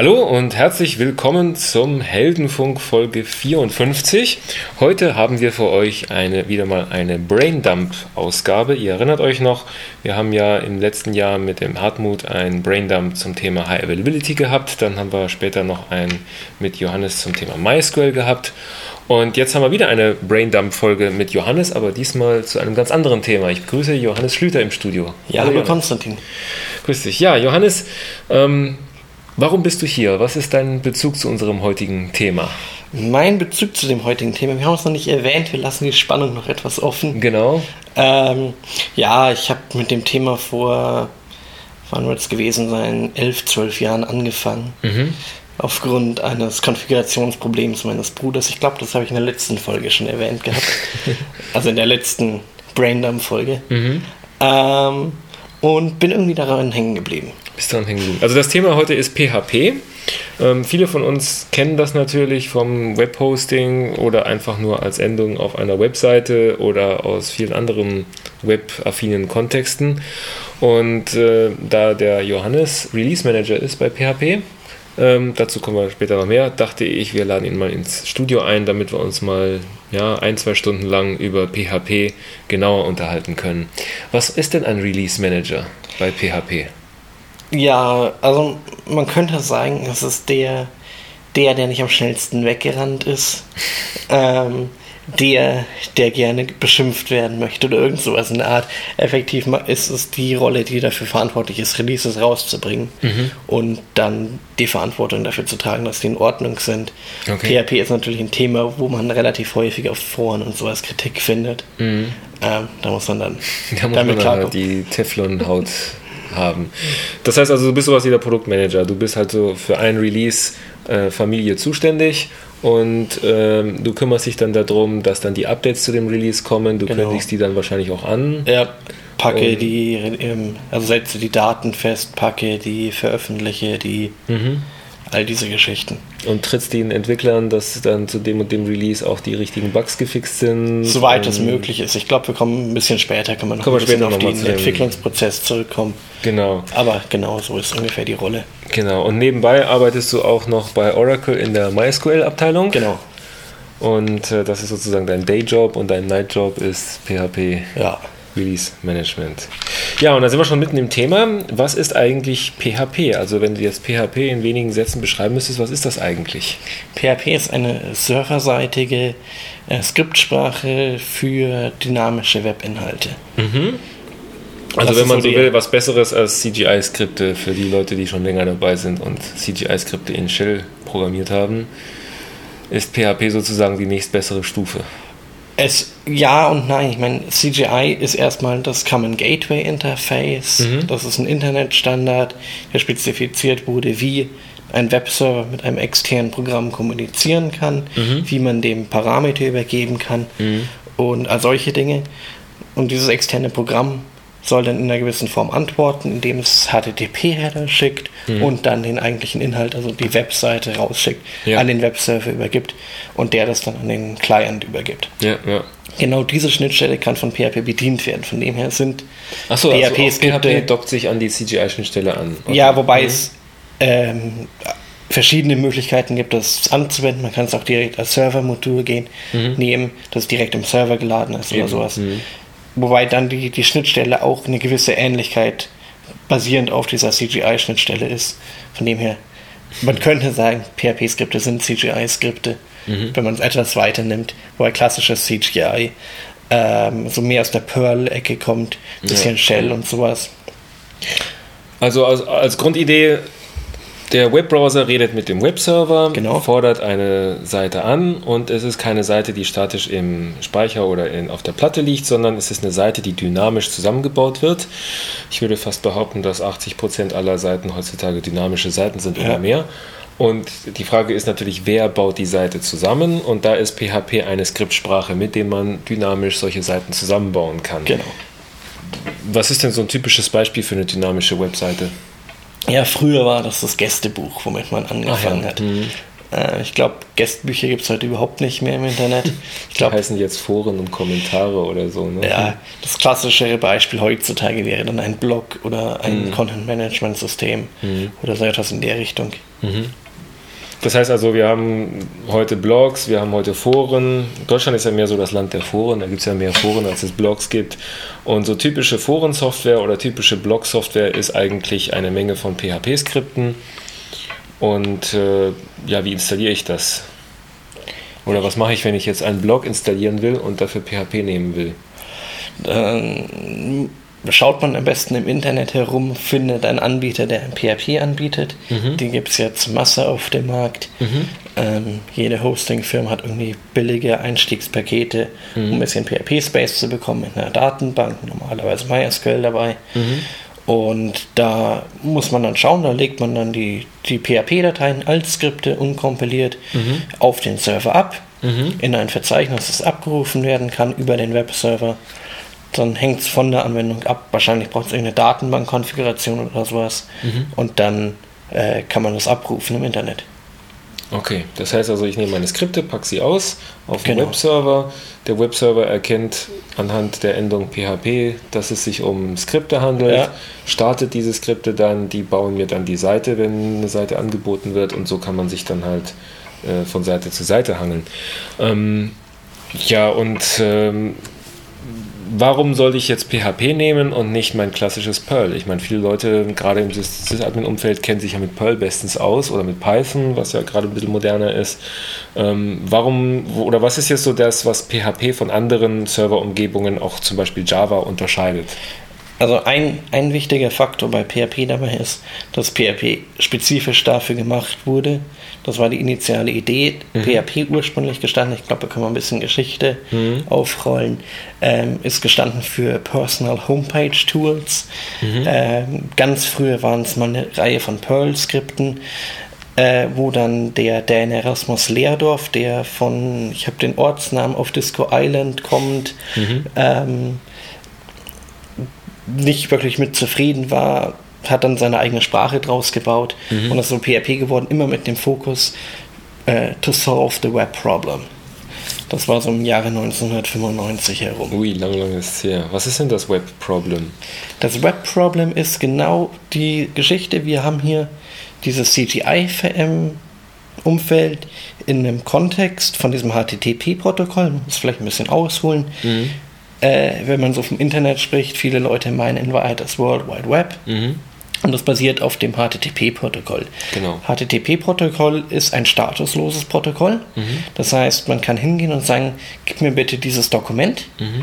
Hallo und herzlich willkommen zum Heldenfunk Folge 54. Heute haben wir für euch eine, wieder mal eine Braindump Ausgabe. Ihr erinnert euch noch, wir haben ja im letzten Jahr mit dem Hartmut ein Braindump zum Thema High Availability gehabt. Dann haben wir später noch ein mit Johannes zum Thema MySQL gehabt. Und jetzt haben wir wieder eine Braindump-Folge mit Johannes, aber diesmal zu einem ganz anderen Thema. Ich begrüße Johannes Schlüter im Studio. Ja, hallo Konstantin. Grüß dich. Ja, Johannes, ähm, warum bist du hier? Was ist dein Bezug zu unserem heutigen Thema? Mein Bezug zu dem heutigen Thema, wir haben es noch nicht erwähnt, wir lassen die Spannung noch etwas offen. Genau. Ähm, ja, ich habe mit dem Thema vor, wann wird es gewesen sein, elf, zwölf Jahren angefangen. Mhm aufgrund eines Konfigurationsproblems meines Bruders. Ich glaube, das habe ich in der letzten Folge schon erwähnt gehabt. also in der letzten Braindump-Folge. Mhm. Ähm, und bin irgendwie daran hängen geblieben. Bist daran hängen geblieben. Also das Thema heute ist PHP. Ähm, viele von uns kennen das natürlich vom Webhosting oder einfach nur als Endung auf einer Webseite oder aus vielen anderen webaffinen Kontexten. Und äh, da der Johannes Release Manager ist bei PHP, ähm, dazu kommen wir später noch mehr. Dachte ich, wir laden ihn mal ins Studio ein, damit wir uns mal ja, ein, zwei Stunden lang über PHP genauer unterhalten können. Was ist denn ein Release Manager bei PHP? Ja, also man könnte sagen, es ist der, der, der nicht am schnellsten weggerannt ist. ähm, der, der gerne beschimpft werden möchte oder irgend sowas in der Art. Effektiv ist es die Rolle, die dafür verantwortlich ist, Releases rauszubringen mhm. und dann die Verantwortung dafür zu tragen, dass die in Ordnung sind. Okay. PHP ist natürlich ein Thema, wo man relativ häufig auf Foren und sowas Kritik findet. Mhm. Ähm, da muss man dann da muss damit man dann die Teflon-Haut haben. Das heißt also, du bist sowas wie der Produktmanager. Du bist halt so für ein Release äh, Familie zuständig und ähm, du kümmerst dich dann darum, dass dann die Updates zu dem Release kommen. Du genau. kündigst die dann wahrscheinlich auch an. Ja, packe und die, ähm, also setze die Daten fest, packe die, veröffentliche die, mhm. All diese Geschichten. Und trittst den Entwicklern, dass dann zu dem und dem Release auch die richtigen Bugs gefixt sind? Soweit es möglich ist. Ich glaube, wir kommen ein bisschen später, können wir noch ein bisschen auf den Entwicklungsprozess zurückkommen. Genau. Aber genau so ist ungefähr die Rolle. Genau. Und nebenbei arbeitest du auch noch bei Oracle in der MySQL-Abteilung. Genau. Und äh, das ist sozusagen dein Dayjob und dein Nightjob ist PHP. Ja. Release Management. Ja, und da sind wir schon mitten im Thema. Was ist eigentlich PHP? Also wenn du jetzt PHP in wenigen Sätzen beschreiben müsstest, was ist das eigentlich? PHP ist eine serverseitige äh, Skriptsprache für dynamische Webinhalte. Mhm. Also wenn man so will, was Besseres als CGI-Skripte für die Leute, die schon länger dabei sind und CGI-Skripte in Shell programmiert haben, ist PHP sozusagen die nächstbessere Stufe. Es ja und nein. Ich meine, CGI ist erstmal das Common Gateway Interface. Mhm. Das ist ein Internetstandard, der spezifiziert wurde, wie ein Webserver mit einem externen Programm kommunizieren kann, mhm. wie man dem Parameter übergeben kann mhm. und all solche Dinge. Und dieses externe Programm soll dann in einer gewissen Form antworten, indem es HTTP-Header schickt mhm. und dann den eigentlichen Inhalt, also die Webseite rausschickt, ja. an den Webserver übergibt und der das dann an den Client übergibt. Ja, ja. Genau diese Schnittstelle kann von PHP bedient werden. Von dem her sind Achso, PHP-Skripte. Also PHP dockt sich an die CGI-Schnittstelle an. Okay. Ja, wobei mhm. es ähm, verschiedene Möglichkeiten gibt, das anzuwenden. Man kann es auch direkt als Server-Modul gehen, mhm. nehmen, das direkt im Server geladen ist Eben. oder sowas. Mhm. Wobei dann die, die Schnittstelle auch eine gewisse Ähnlichkeit basierend auf dieser CGI-Schnittstelle ist. Von dem her, man könnte sagen, PHP-Skripte sind CGI-Skripte, mhm. wenn man es etwas weiter nimmt, wobei klassisches CGI ähm, so mehr aus der Perl-Ecke kommt, bisschen ja. Shell und sowas. Also als, als Grundidee der Webbrowser redet mit dem Webserver, genau. fordert eine Seite an und es ist keine Seite, die statisch im Speicher oder in, auf der Platte liegt, sondern es ist eine Seite, die dynamisch zusammengebaut wird. Ich würde fast behaupten, dass 80% aller Seiten heutzutage dynamische Seiten sind ja. oder mehr. Und die Frage ist natürlich, wer baut die Seite zusammen? Und da ist PHP eine Skriptsprache, mit der man dynamisch solche Seiten zusammenbauen kann. Genau. Was ist denn so ein typisches Beispiel für eine dynamische Webseite? Ja, früher war das das Gästebuch, womit man angefangen ja. hat. Mhm. Äh, ich glaube, Gästbücher gibt es heute überhaupt nicht mehr im Internet. Ich glaube, heißen jetzt Foren und Kommentare oder so. Ne? Ja, das klassische Beispiel heutzutage wäre dann ein Blog oder ein mhm. Content-Management-System mhm. oder so etwas in der Richtung. Mhm. Das heißt also, wir haben heute Blogs, wir haben heute Foren. Deutschland ist ja mehr so das Land der Foren, da gibt es ja mehr Foren, als es Blogs gibt. Und so typische Forensoftware oder typische Blog-Software ist eigentlich eine Menge von PHP-Skripten. Und äh, ja, wie installiere ich das? Oder was mache ich, wenn ich jetzt einen Blog installieren will und dafür PHP nehmen will? Ähm, schaut man am besten im Internet herum, findet einen Anbieter, der ein PHP anbietet. Mhm. Die gibt es jetzt Masse auf dem Markt. Mhm. Ähm, jede Hosting-Firma hat irgendwie billige Einstiegspakete, mhm. um ein bisschen PHP-Space zu bekommen mit einer Datenbank, normalerweise MySQL dabei. Mhm. Und da muss man dann schauen, da legt man dann die, die PHP-Dateien als Skripte unkompiliert mhm. auf den Server ab, mhm. in ein Verzeichnis, das abgerufen werden kann über den Webserver. Dann hängt es von der Anwendung ab. Wahrscheinlich braucht es irgendeine Datenbankkonfiguration oder sowas. Mhm. Und dann äh, kann man das abrufen im Internet. Okay, das heißt also, ich nehme meine Skripte, packe sie aus auf den genau. Webserver. Der Webserver erkennt anhand der Endung PHP, dass es sich um Skripte handelt, ja. startet diese Skripte dann, die bauen mir dann die Seite, wenn eine Seite angeboten wird und so kann man sich dann halt äh, von Seite zu Seite hangeln. Ähm, ja, und ähm, warum sollte ich jetzt PHP nehmen und nicht mein klassisches Perl? Ich meine, viele Leute, gerade im Sysadmin-Umfeld, kennen sich ja mit Perl bestens aus oder mit Python, was ja gerade ein bisschen moderner ist. Ähm, warum oder was ist jetzt so das, was PHP von anderen Serverumgebungen, auch zum Beispiel Java, unterscheidet? Also ein, ein wichtiger Faktor bei PHP dabei ist, dass PHP spezifisch dafür gemacht wurde. Das war die initiale Idee. Mhm. PHP ursprünglich gestanden, ich glaube, da können wir ein bisschen Geschichte mhm. aufrollen, ähm, ist gestanden für Personal Homepage Tools. Mhm. Ähm, ganz früher waren es mal eine Reihe von Perl-Skripten. Äh, wo dann der Dan Erasmus Leerdorf, der von, ich habe den Ortsnamen auf Disco Island kommt, mhm. ähm, nicht wirklich mit zufrieden war, hat dann seine eigene Sprache draus gebaut mhm. und ist so PHP geworden, immer mit dem Fokus äh, to solve the web problem. Das war so im Jahre 1995 herum. Ui, lang, lang ist es her. Was ist denn das Web Problem? Das Web Problem ist genau die Geschichte. Wir haben hier dieses CGI-Umfeld in einem Kontext von diesem HTTP-Protokoll. Muss vielleicht ein bisschen ausholen. Mhm äh, wenn man so vom Internet spricht, viele Leute meinen in Wahrheit das World Wide Web. Mhm. Und das basiert auf dem HTTP-Protokoll. Genau. HTTP-Protokoll ist ein statusloses Protokoll. Mhm. Das heißt, man kann hingehen und sagen, gib mir bitte dieses Dokument. Mhm.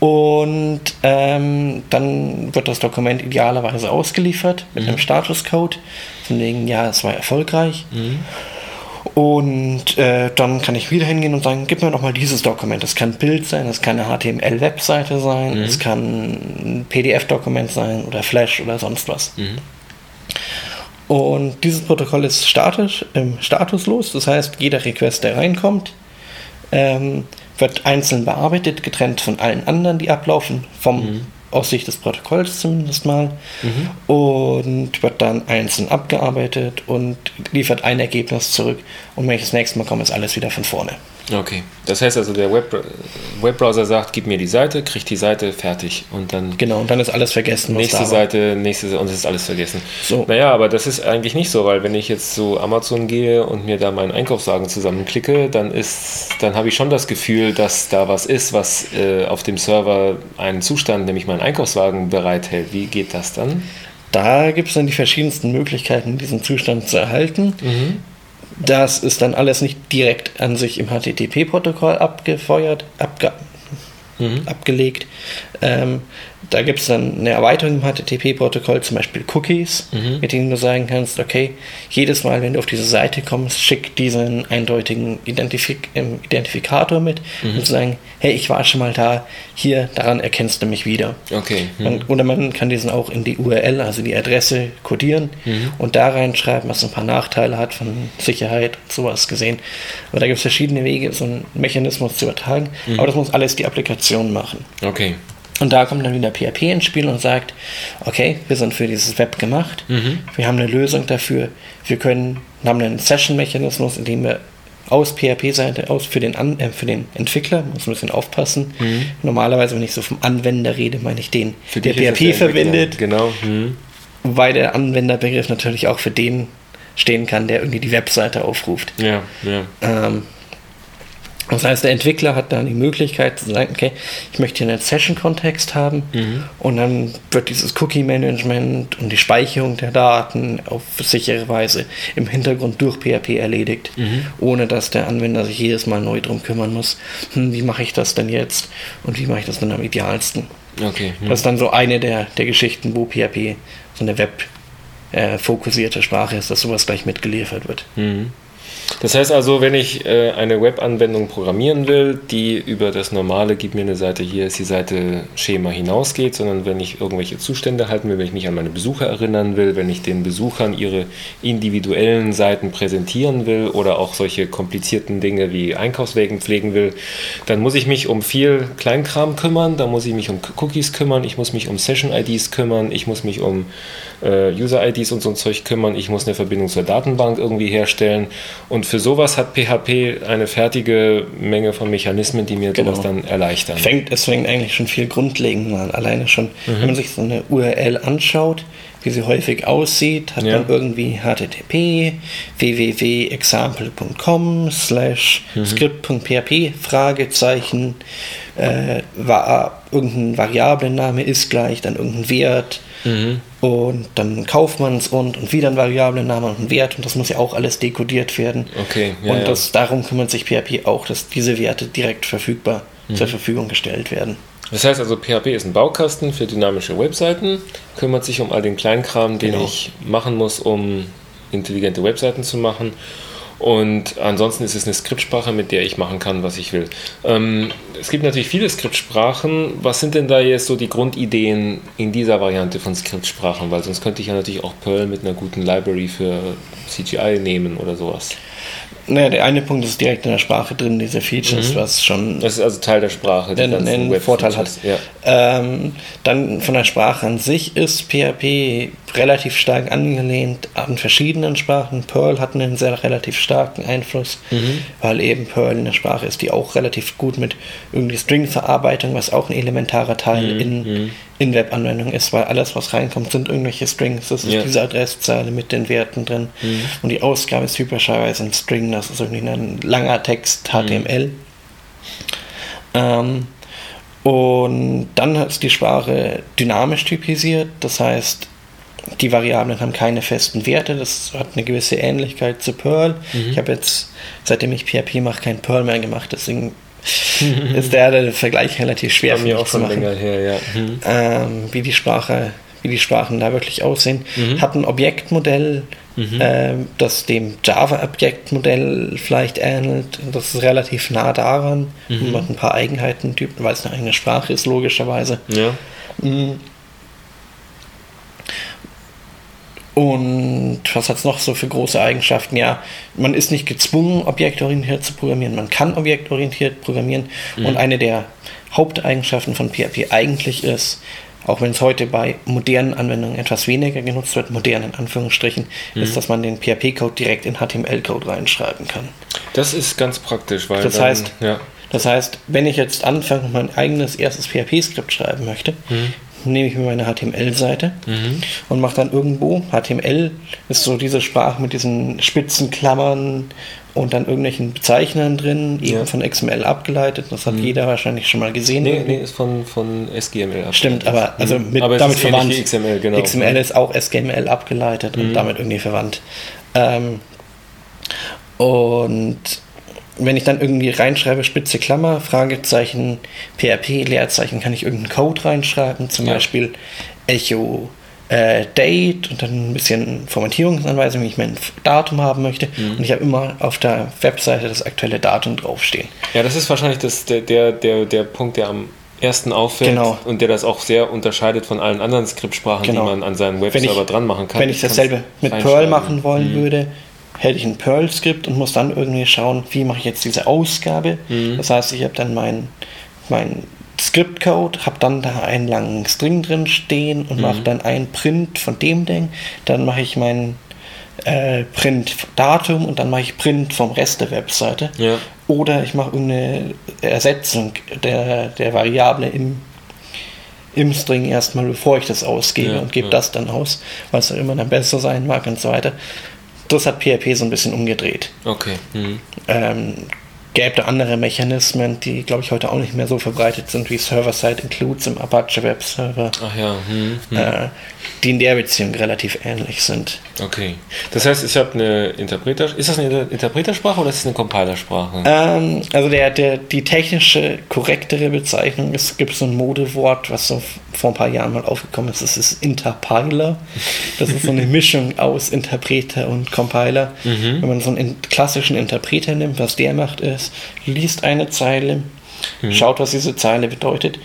Und ähm, dann wird das Dokument idealerweise ausgeliefert mit mhm. einem Statuscode. Von wegen, ja, es war erfolgreich. Mhm. Und äh, dann kann ich wieder hingehen und sagen, gib mir doch mal dieses Dokument. Das kann ein Bild sein, das kann eine HTML-Webseite sein, mhm. es kann ein PDF-Dokument sein oder Flash oder sonst was. Mhm. Und dieses Protokoll ist statisch, ähm, statuslos, das heißt, jeder Request, der reinkommt, ähm, wird einzeln bearbeitet, getrennt von allen anderen, die ablaufen, vom mhm aus Sicht des Protokolls zumindest mal, mhm. und wird dann einzeln abgearbeitet und liefert ein Ergebnis zurück. Und wenn ich das nächste Mal komme, ist alles wieder von vorne. Okay, das heißt also, der Web Webbrowser sagt, gib mir die Seite, kriegt die Seite fertig und dann. Genau, und dann ist alles vergessen. Nächste Seite, nächste und es ist alles vergessen. So. Naja, aber das ist eigentlich nicht so, weil wenn ich jetzt zu Amazon gehe und mir da meinen Einkaufswagen zusammenklicke, dann ist, dann habe ich schon das Gefühl, dass da was ist, was äh, auf dem Server einen Zustand, nämlich meinen Einkaufswagen bereithält. Wie geht das dann? Da gibt es dann die verschiedensten Möglichkeiten, diesen Zustand zu erhalten. Mhm. Das ist dann alles nicht direkt an sich im HTTP-Protokoll abgefeuert, abge mhm. abgelegt. Ähm, da gibt es dann eine Erweiterung im HTTP-Protokoll, zum Beispiel Cookies, mhm. mit denen du sagen kannst, okay, jedes Mal, wenn du auf diese Seite kommst, schick diesen eindeutigen Identifik ähm, Identifikator mit mhm. und sagen, hey, ich war schon mal da, hier, daran erkennst du mich wieder. Okay. Mhm. Man, oder man kann diesen auch in die URL, also die Adresse, codieren mhm. und da reinschreiben, was ein paar Nachteile hat von Sicherheit und sowas gesehen. Aber da gibt es verschiedene Wege, so einen Mechanismus zu übertragen, mhm. aber das muss alles die Applikation machen. Okay. Und da kommt dann wieder PHP ins Spiel und sagt, okay, wir sind für dieses Web gemacht, mhm. wir haben eine Lösung dafür, wir können und haben einen Session-Mechanismus, in dem wir aus PHP-Seite aus für den, An äh, für den Entwickler, muss ein bisschen aufpassen. Mhm. Normalerweise, wenn ich so vom Anwender rede, meine ich den, Für der PHP der verwendet, Genau. Mhm. wobei der Anwenderbegriff natürlich auch für den stehen kann, der irgendwie die Webseite aufruft. Ja, ja. Ähm, das heißt, der Entwickler hat dann die Möglichkeit zu sagen, okay, ich möchte hier einen Session-Kontext haben Mhm. und dann wird dieses Cookie-Management und die Speicherung der Daten auf sichere Weise im Hintergrund durch PHP erledigt, Mhm. ohne dass der Anwender sich jedes Mal neu drum kümmern muss. Hm, wie mache ich das denn jetzt und wie mache ich das dann am idealsten? Okay. Mhm. Das ist dann so eine der, der Geschichten, wo PHP so eine web-fokussierte Sprache ist, dass sowas gleich mitgeliefert wird. Mhm. Das heißt also, wenn ich äh, eine Webanwendung programmieren will, die über das normale, gib mir eine Seite, hier ist die Seite Schema hinausgeht, sondern wenn ich irgendwelche Zustände halten will, wenn ich mich an meine Besucher erinnern will, wenn ich den Besuchern ihre individuellen Seiten präsentieren will oder auch solche komplizierten Dinge wie Einkaufswegen pflegen will, dann muss ich mich um viel Kleinkram kümmern, da muss ich mich um Cookies kümmern, ich muss mich um Session-IDs kümmern, ich muss mich um äh, User-IDs und so ein Zeug kümmern, ich muss eine Verbindung zur Datenbank irgendwie herstellen und für sowas hat PHP eine fertige Menge von Mechanismen, die mir Genau. sowas dann erleichtern. Fängt, es fängt eigentlich schon viel grundlegend an. Alleine schon, Mhm. wenn man sich so eine URL anschaut, wie sie häufig aussieht, hat Ja. man irgendwie http www.example.com slash Mhm. script.php Fragezeichen äh, war irgendein Variablenname ist gleich, dann irgendein Wert Mhm. und dann Kaufmanns und und wieder ein Variablenname und ein Wert und das muss ja auch alles dekodiert werden. Okay, ja, und ja. das, darum kümmert sich PHP auch, dass diese Werte direkt verfügbar Mhm. zur Verfügung gestellt werden. Das heißt also, PHP ist ein Baukasten für dynamische Webseiten, kümmert sich um all den Kleinkram, den Genau. ich machen muss, um intelligente Webseiten zu machen. Und ansonsten ist es eine Skriptsprache, mit der ich machen kann, was ich will. Ähm, es gibt natürlich viele Skriptsprachen. Was sind denn da jetzt so die Grundideen in dieser Variante von Skriptsprachen? Weil sonst könnte ich ja natürlich auch Perl mit einer guten Library für CGI nehmen oder sowas. Naja, der eine Punkt ist direkt in der Sprache drin, diese Features, was schon Das ist also Teil der Sprache. die einen, Vorteil hat. Ja. Ähm, dann von der Sprache an sich ist PHP relativ stark angelehnt an verschiedenen Sprachen. Perl hat einen sehr relativ starken Einfluss, Mhm. weil eben Perl eine Sprache ist, die auch relativ gut mit irgendwie String-Verarbeitung, was auch ein elementarer Teil Mhm. in, in Webanwendungen ist, weil alles, was reinkommt, sind irgendwelche Strings. Das ist Ja. diese Adresszeile mit den Werten drin. Und die Ausgabe ist typischerweise ein String, das ist irgendwie ein langer Text, HTML. Ähm, und dann ist die Sprache dynamisch typisiert, das heißt, die Variablen haben keine festen Werte, das hat eine gewisse Ähnlichkeit zu Perl. Ich habe jetzt, seitdem ich PHP mache, kein Perl mehr gemacht, deswegen ist der, der Vergleich relativ schwer Bei für mir mich auch zu schon machen länger her, ja. Mhm. ähm, wie die Sprache, wie die Sprachen da wirklich aussehen. Hat ein Objektmodell, ähm, das dem Java-Objektmodell vielleicht ähnelt. Das ist relativ nah daran. Und hat ein paar Eigenheiten, weil es eine eigene Sprache ist, logischerweise. Ja. Und was hat es noch so für große Eigenschaften? Ja, man ist nicht gezwungen, objektorientiert zu programmieren. Man kann objektorientiert programmieren. Und eine der Haupteigenschaften von PHP eigentlich ist, auch wenn es heute bei modernen Anwendungen etwas weniger genutzt wird, modern in Anführungsstrichen, ist, dass man den PHP-Code direkt in HTML-Code reinschreiben kann. Das ist ganz praktisch, weil Das dann, heißt- ja. Das heißt, wenn ich jetzt anfange und mein eigenes erstes PHP-Skript schreiben möchte, nehme ich mir meine HTML-Seite und mache dann irgendwo, HTML ist so diese Sprache mit diesen spitzen Klammern und dann irgendwelchen Bezeichnern drin, eben Ja. von XML abgeleitet. Das hat jeder wahrscheinlich schon mal gesehen. Nee, nee, ist von, von SGML ab. Stimmt, aber also Mhm. mit, aber damit verwandt. XML, genau. XML ist auch SGML abgeleitet und damit irgendwie verwandt. Ähm, und wenn ich dann irgendwie reinschreibe, spitze Klammer, Fragezeichen, PHP, Leerzeichen, kann ich irgendeinen Code reinschreiben, zum Ja. Beispiel Echo äh, Date und dann ein bisschen Formatierungsanweisung, wie ich mein Datum haben möchte. Mhm. Und ich habe immer auf der Webseite das aktuelle Datum draufstehen. Ja, das ist wahrscheinlich das, der, der, der, der Punkt, der am ersten auffällt Genau. und der das auch sehr unterscheidet von allen anderen Skriptsprachen, Genau. die man an seinen Wenn Webserver dran machen kann. Wenn ich dasselbe mit Perl machen wollen würde, hätte ich ein Perl-Skript und muss dann irgendwie schauen, wie mache ich jetzt diese Ausgabe. Das heißt, ich habe dann mein, mein Skriptcode, habe dann da einen langen String drin stehen und mache dann ein Print von dem Ding. Dann mache ich mein äh, Print Datum und dann mache ich Print vom Rest der Webseite. Ja. Oder ich mache irgendeine Ersetzung der, der Variable im, im String erstmal, bevor ich das ausgebe Ja, und gebe ja. das dann aus, weil es auch immer dann besser sein mag und so weiter. Das hat PHP so ein bisschen umgedreht. Okay. Mhm. Ähm, gäbe da andere Mechanismen, die, glaube ich, heute auch nicht mehr so verbreitet sind wie Server-Side-Includes im Apache Web-Server, Ach ja. Mhm. Mhm. äh, die in der Beziehung relativ ähnlich sind. Okay. Das heißt, ich habe eine Interpreter. Ist das eine Interpretersprache oder ist es eine Compilersprache? Ähm, also der, der, die technische, korrektere Bezeichnung, es gibt so ein Modewort, was so vor ein paar Jahren mal aufgekommen ist, das ist Interpiler. Das ist so eine Mischung aus Interpreter und Compiler. Wenn man so einen in- klassischen Interpreter nimmt, was der macht ist, liest eine Zeile, schaut, was diese Zeile bedeutet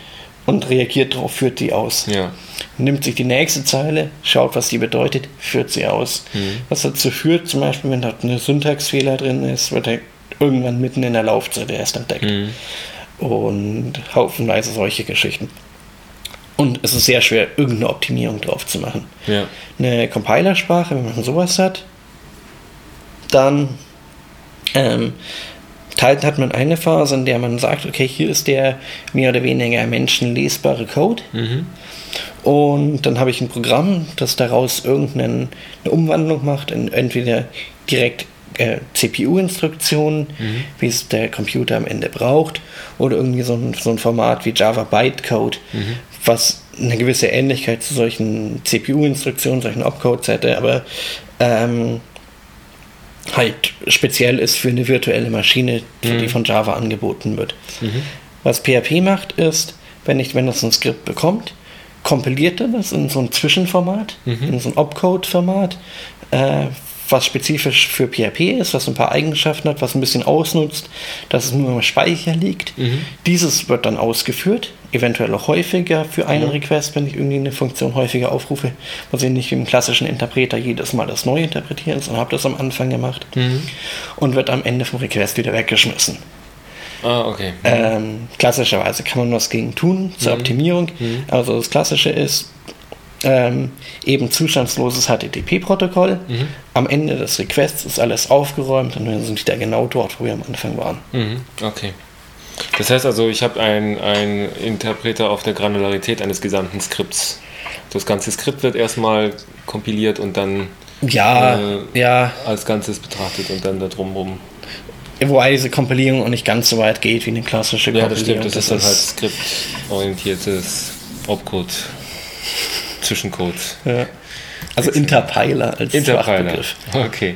und reagiert darauf, führt die aus. ja. Nimmt sich die nächste Zeile, schaut, was die bedeutet, führt sie aus. Was dazu führt, zum Beispiel, wenn da eine Syntaxfehler drin ist, wird er irgendwann mitten in der Laufzeit erst entdeckt. Und haufenweise solche Geschichten. Und es ist sehr schwer, irgendeine Optimierung drauf zu machen. Ja. Eine Compilersprache, wenn man sowas hat, dann ähm, teilt, hat man eine Phase, in der man sagt, okay, hier ist der mehr oder weniger menschenlesbare Code. Mhm. Und dann habe ich ein Programm, das daraus irgendeine Umwandlung macht, in entweder direkt äh, CPU-Instruktionen, wie es der Computer am Ende braucht, oder irgendwie so ein, so ein Format wie Java Bytecode, was eine gewisse Ähnlichkeit zu solchen CPU-Instruktionen, solchen Opcodes hätte, aber ähm, halt speziell ist für eine virtuelle Maschine, die die von Java angeboten wird. Was PHP macht, ist, wenn, ich, wenn das ein Skript bekommt, kompiliert er das in so ein Zwischenformat, in so ein Opcode-Format, äh, was spezifisch für PHP ist, was ein paar Eigenschaften hat, was ein bisschen ausnutzt, dass es nur im Speicher liegt. Dieses wird dann ausgeführt, eventuell auch häufiger für einen Request, wenn ich irgendwie eine Funktion häufiger aufrufe, muss ich nicht wie im klassischen Interpreter jedes Mal das neu interpretieren, sondern habe das am Anfang gemacht und wird am Ende vom Request wieder weggeschmissen. Ah, okay. Ähm, klassischerweise kann man was gegen tun zur Optimierung. Also das Klassische ist ähm, eben zustandsloses HTTP-Protokoll. Am Ende des Requests ist alles aufgeräumt und wir sind wieder genau dort, wo wir am Anfang waren. Mhm. Okay. Das heißt also, ich habe einen ein Interpreter auf der Granularität eines gesamten Skripts. Das ganze Skript wird erstmal kompiliert und dann Ja, Äh, ja, als Ganzes betrachtet und dann da drumherum. wobei diese Kompilierung auch nicht ganz so weit geht wie eine klassische Ja, das Kompilierung. stimmt. Das ist dann halt skriptorientiertes Opcode, Zwischencode. ja. Also Interpiler als. Fachbegriff. Okay.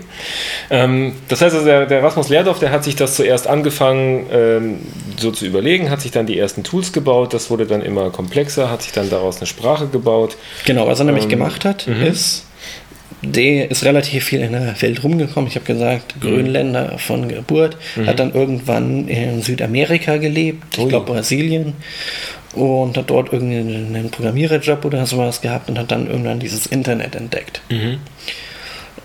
Ähm, das heißt also, der, der Rasmus Lehrdorf, der hat sich das zuerst angefangen, ähm, so zu überlegen, hat sich dann die ersten Tools gebaut, das wurde dann immer komplexer, hat sich dann daraus eine Sprache gebaut. Genau, was er nämlich Ähm, gemacht hat, ist, der ist relativ viel in der Welt rumgekommen. Ich habe gesagt, Grönländer von Geburt, hat dann irgendwann in Südamerika gelebt, ich Ui. glaube Brasilien, und hat dort irgendeinen Programmiererjob oder sowas gehabt und hat dann irgendwann dieses Internet entdeckt.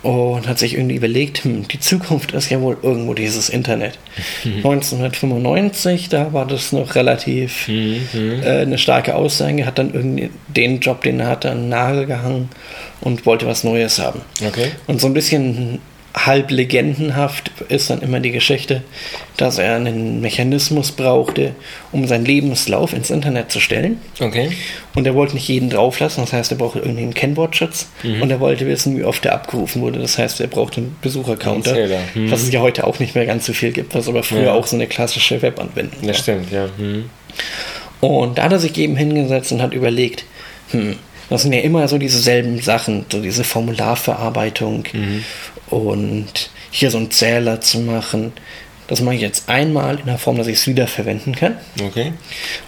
Und hat sich irgendwie überlegt, hm, die Zukunft ist ja wohl irgendwo dieses Internet. 1995, da war das noch relativ äh, eine starke Aussage, hat dann irgendwie den Job, den er hatte, an den Nagel gehangen und wollte was Neues haben. Okay. Und so ein bisschen halb legendenhaft ist dann immer die Geschichte, dass er einen Mechanismus brauchte, um seinen Lebenslauf ins Internet zu stellen. Okay. Und er wollte nicht jeden drauflassen, das heißt, er brauchte irgendwie einen Kennwortschutz und er wollte wissen, wie oft er abgerufen wurde. Das heißt, er brauchte einen Besuchercounter. Mhm. was es ja heute auch nicht mehr ganz so viel gibt, was aber früher Ja. auch so eine klassische Webanwendung war. Das stimmt, ja. Mhm. Und da hat er sich eben hingesetzt und hat überlegt, hm, das sind ja immer so dieselben Sachen, so diese Formularverarbeitung und hier so einen Zähler zu machen. Das mache ich jetzt einmal in der Form, dass ich es wiederverwenden kann. Okay.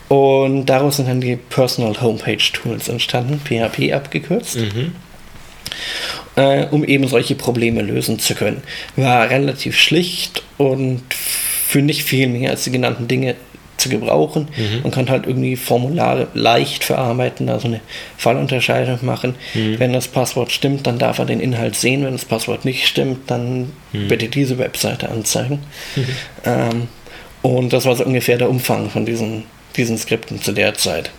Und daraus sind dann die Personal Homepage Tools entstanden, PHP abgekürzt, äh, um eben solche Probleme lösen zu können. War relativ schlicht und für nicht viel mehr als die genannten Dinge zu gebrauchen. Man kann halt irgendwie Formulare leicht verarbeiten, also eine Fallunterscheidung machen. Wenn das Passwort stimmt, dann darf er den Inhalt sehen. Wenn das Passwort nicht stimmt, dann bitte diese Webseite anzeigen. Ähm, und das war so ungefähr der Umfang von diesen, diesen Skripten zu der Zeit.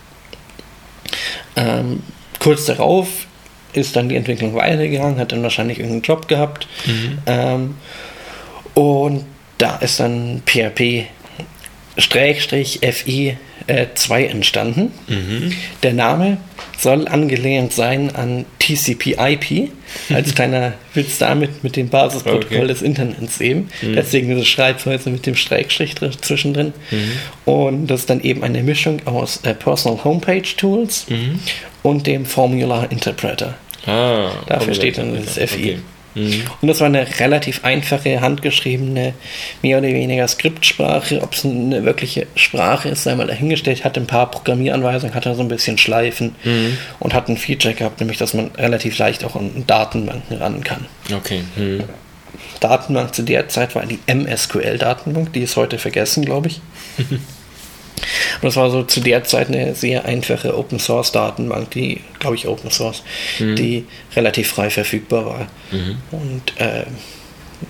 Ähm, kurz darauf ist dann die Entwicklung weitergegangen, hat dann wahrscheinlich irgendeinen Job gehabt. Mhm. Ähm, und da ist dann PHP FI äh, 2 entstanden. Mhm. Der Name soll angelehnt sein an TCP/IP, als kleiner Witz damit mit dem Basisprotokoll okay. des Internets eben. Mhm. Deswegen diese Schreibweise mit dem Schrägstrich zwischendrin. Mhm. Und das ist dann eben eine Mischung aus äh, Personal Homepage Tools mhm. und dem Formula Interpreter. Ah, Dafür steht dann das FI. Okay. Mhm. Und das war eine relativ einfache, handgeschriebene, mehr oder weniger Skriptsprache. Ob es eine wirkliche Sprache ist, sei mal dahingestellt. Hat ein paar Programmieranweisungen, hat er so ein bisschen Schleifen mhm. und hat ein Feature gehabt, nämlich dass man relativ leicht auch an Datenbanken ran kann. Okay. Mhm. Datenbank zu der Zeit war die MSQL-Datenbank, die ist heute vergessen, glaube ich. Und das war so zu der Zeit eine sehr einfache Open Source Datenbank, die, glaube ich, Open Source, mhm. die relativ frei verfügbar war mhm. und äh,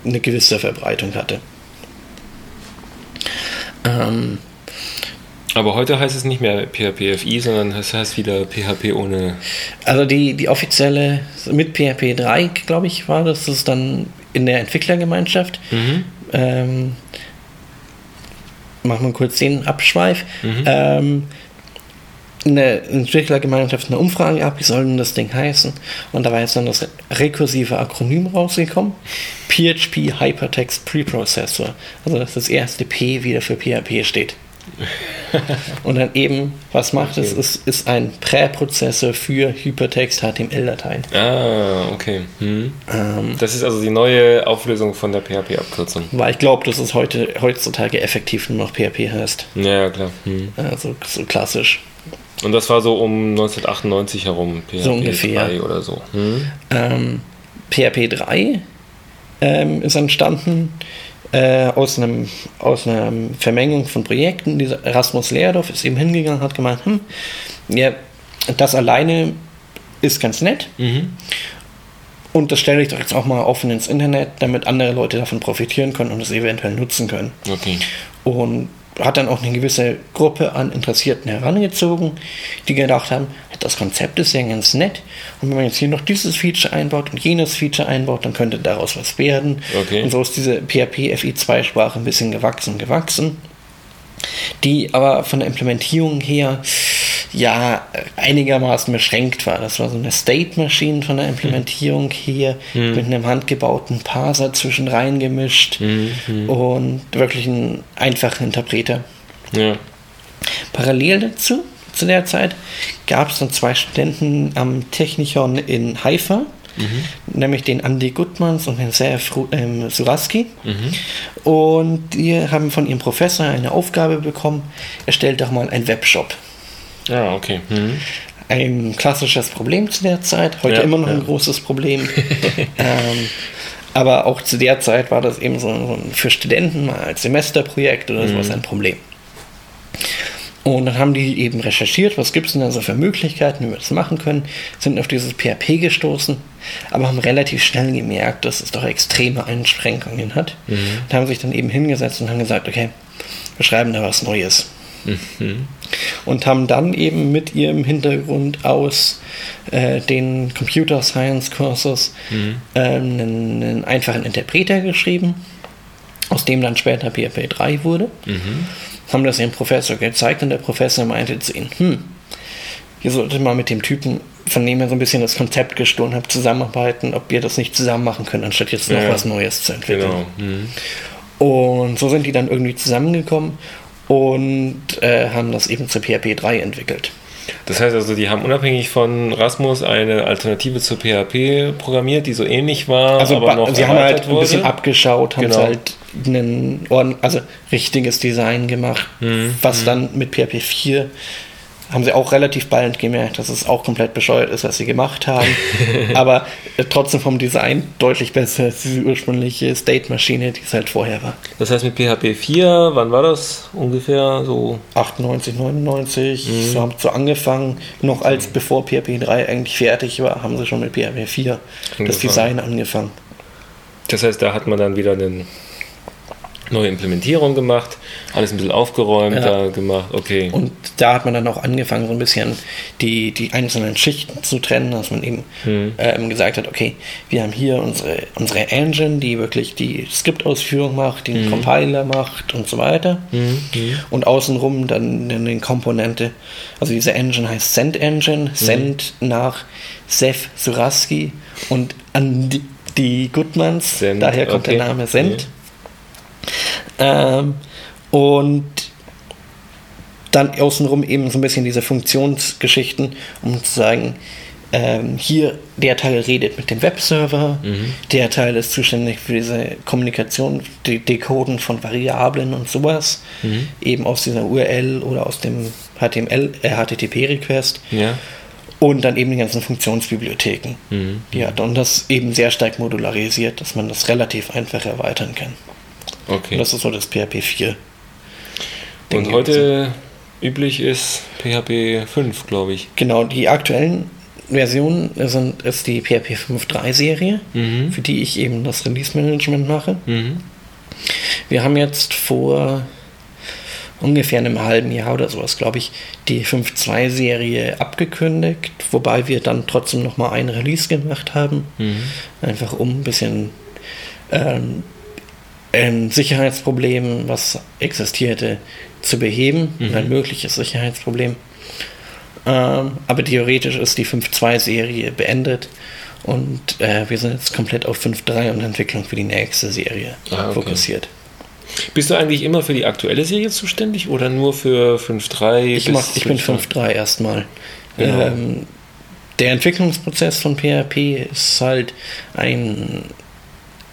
eine gewisse Verbreitung hatte. Ähm, aber heute heißt es nicht mehr PHPFI, sondern es heißt wieder PHP ohne. Also die, die offizielle mit PHP 3, glaube ich, war das, das ist dann in der Entwicklergemeinschaft. Mhm. Ähm, machen wir kurz den Abschweif. Mhm. Ähm, eine Entwicklergemeinschaft eine Umfrage ab, wie soll denn das Ding heißen? Und da war jetzt dann das rekursive Akronym rausgekommen. PHP Hypertext Preprocessor. Also dass das erste P wieder für PHP steht. Und dann eben, was macht okay. es? Es ist ein Präprozessor für Hypertext HTML-Dateien. Ah, okay. Hm. Ähm, das ist also die neue Auflösung von der PHP-Abkürzung. Weil ich glaube, dass es heute, heutzutage effektiv nur noch PHP heißt. Ja, klar. Hm. Also so klassisch. Und das war so um 1998 herum, PHP so ungefähr. 3 oder so. Hm. Ähm, PHP 3 ähm, ist entstanden äh, aus, einem, aus einer Vermengung von Projekten. Dieser Erasmus Leerdorf ist eben hingegangen, hat gemeint, hm, ja, das alleine ist ganz nett. Mhm. Und das stelle ich doch jetzt auch mal offen ins Internet, damit andere Leute davon profitieren können und es eventuell nutzen können. Okay. Und hat dann auch eine gewisse Gruppe an Interessierten herangezogen, die gedacht haben, das Konzept ist ja ganz nett und wenn man jetzt hier noch dieses Feature einbaut und jenes Feature einbaut, dann könnte daraus was werden. Okay. Und so ist diese PHP FI2-Sprache ein bisschen gewachsen, gewachsen, die aber von der Implementierung her ja einigermaßen beschränkt war. Das war so eine State Machine von der Implementierung hier mhm. mit einem handgebauten Parser zwischen reingemischt mhm. und wirklich ein einfacher Interpreter. Ja. Parallel dazu, zu der Zeit, gab es dann zwei Studenten am Technikon in Haifa, Mhm. nämlich den Andy Gutmanns und den Sarah ähm, Suraski. Mhm. Und die haben von ihrem Professor eine Aufgabe bekommen, erstellt doch mal einen Webshop. Ja, okay. Mhm. Ein klassisches Problem zu der Zeit, heute ja, immer noch ja. ein großes Problem. ähm, aber auch zu der Zeit war das eben so, ein, für Studenten mal als Semesterprojekt oder sowas mhm. ein Problem. Und dann haben die eben recherchiert, was gibt es denn da so für Möglichkeiten, wie wir das machen können, sind auf dieses PHP gestoßen, aber haben relativ schnell gemerkt, dass es doch extreme Einschränkungen hat. Mhm. Und haben sich dann eben hingesetzt und haben gesagt, okay, wir schreiben da was Neues. Mhm. Und haben dann eben mit ihrem Hintergrund aus äh, den Computer Science Courses mhm. äh, einen, einen, einfachen Interpreter geschrieben, aus dem dann später PHP 3 wurde. Mhm. Haben das ihrem Professor gezeigt und der Professor meinte zu ihnen, hm, ihr solltet mal mit dem Typen, von dem ihr so ein bisschen das Konzept gestohlen habt, zusammenarbeiten, ob ihr das nicht zusammen machen könnt, anstatt jetzt noch ja, was Neues zu entwickeln. Genau. Mhm. Und so sind die dann irgendwie zusammengekommen und äh, haben das eben zu PHP 3 entwickelt. Das heißt also, die haben unabhängig von Rasmus eine Alternative zu PHP programmiert, die so ähnlich war, also aber noch sie haben halt wurde. ein bisschen abgeschaut, haben genau. halt ein also richtiges Design gemacht, mhm. was mhm. dann mit PHP 4 haben sie auch relativ bald gemerkt, dass es auch komplett bescheuert ist, was sie gemacht haben. aber äh, trotzdem vom Design deutlich besser als diese ursprüngliche State-Maschine, die es halt vorher war. Das heißt mit PHP 4, wann war das ungefähr? So 98, 99, mhm. so haben sie angefangen. Noch als mhm. bevor PHP 3 eigentlich fertig war, haben sie schon mit PHP 4 angefangen. das Design angefangen. Das heißt, da hat man dann wieder einen neue Implementierung gemacht, alles ein bisschen aufgeräumt ja. gemacht, okay. Und da hat man dann auch angefangen, so ein bisschen die, die einzelnen Schichten zu trennen, dass man eben hm. ähm, gesagt hat, okay, wir haben hier unsere, unsere Engine, die wirklich die Skriptausführung macht, den hm. Compiler macht und so weiter. Hm. Und außenrum dann eine Komponente, also diese Engine heißt Send Engine, Send nach Seth Suraski und an die, die Goodmans, Send, daher kommt okay. der Name Send. Ähm, und dann außenrum eben so ein bisschen diese Funktionsgeschichten, um zu sagen, ähm, hier der Teil redet mit dem Webserver, mhm. der Teil ist zuständig für diese Kommunikation, die Decoden von Variablen und sowas, mhm. eben aus dieser URL oder aus dem HTML, äh, HTTP-Request. Ja. Und dann eben die ganzen Funktionsbibliotheken, mhm. die hat. Und das eben sehr stark modularisiert, dass man das relativ einfach erweitern kann. Okay. Und das ist so das PHP 4. Und heute üblich ist PHP 5, glaube ich. Genau, die aktuellen Versionen sind, ist die PHP 5.3 Serie, mhm. für die ich eben das Release-Management mache. Mhm. Wir haben jetzt vor ungefähr einem halben Jahr oder sowas, glaube ich, die 5.2 Serie abgekündigt, wobei wir dann trotzdem nochmal ein Release gemacht haben. Mhm. Einfach um ein bisschen ähm, ein Sicherheitsproblem, was existierte, zu beheben, mhm. ein mögliches Sicherheitsproblem. Ähm, aber theoretisch ist die 5.2-Serie beendet und äh, wir sind jetzt komplett auf 5.3 und Entwicklung für die nächste Serie ah, okay. fokussiert. Bist du eigentlich immer für die aktuelle Serie zuständig oder nur für 5.3? Ich, ich bin 5.3 erstmal. Genau. Ähm, der Entwicklungsprozess von PHP ist halt ein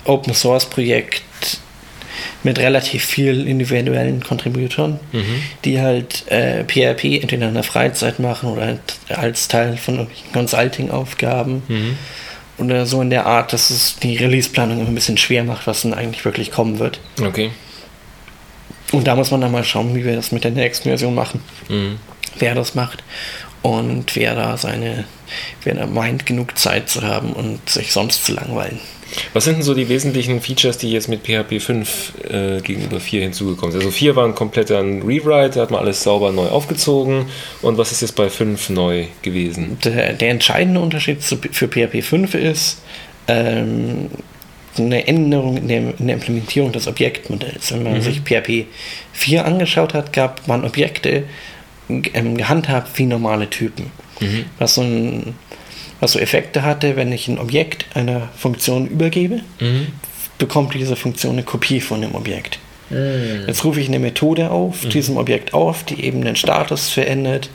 Open Source Projekt mit relativ vielen individuellen Contributoren, mhm. die halt äh, PHP entweder in der Freizeit machen oder halt als Teil von Consulting-Aufgaben. Mhm. Oder so in der Art, dass es die Release-Planung immer ein bisschen schwer macht, was dann eigentlich wirklich kommen wird. Okay. Und da muss man dann mal schauen, wie wir das mit der nächsten Version machen. Mhm. Wer das macht und wer da seine, wer da meint, genug Zeit zu haben und sich sonst zu langweilen. Was sind denn so die wesentlichen Features, die jetzt mit PHP 5 äh, gegenüber 4 hinzugekommen sind? Also 4 war ein kompletter Rewrite, da hat man alles sauber neu aufgezogen. Und was ist jetzt bei 5 neu gewesen? Der, der entscheidende Unterschied zu, für PHP 5 ist ähm, eine Änderung in, dem, in, der Implementierung des Objektmodells. Wenn man mhm. sich PHP 4 angeschaut hat, gab man Objekte ähm, gehandhabt wie normale Typen. Mhm. Was so ein was so Effekte hatte, wenn ich ein Objekt einer Funktion übergebe, mhm. bekommt diese Funktion eine Kopie von dem Objekt. Mhm. Jetzt rufe ich eine Methode auf, mhm. diesem Objekt auf, die eben den Status verändert,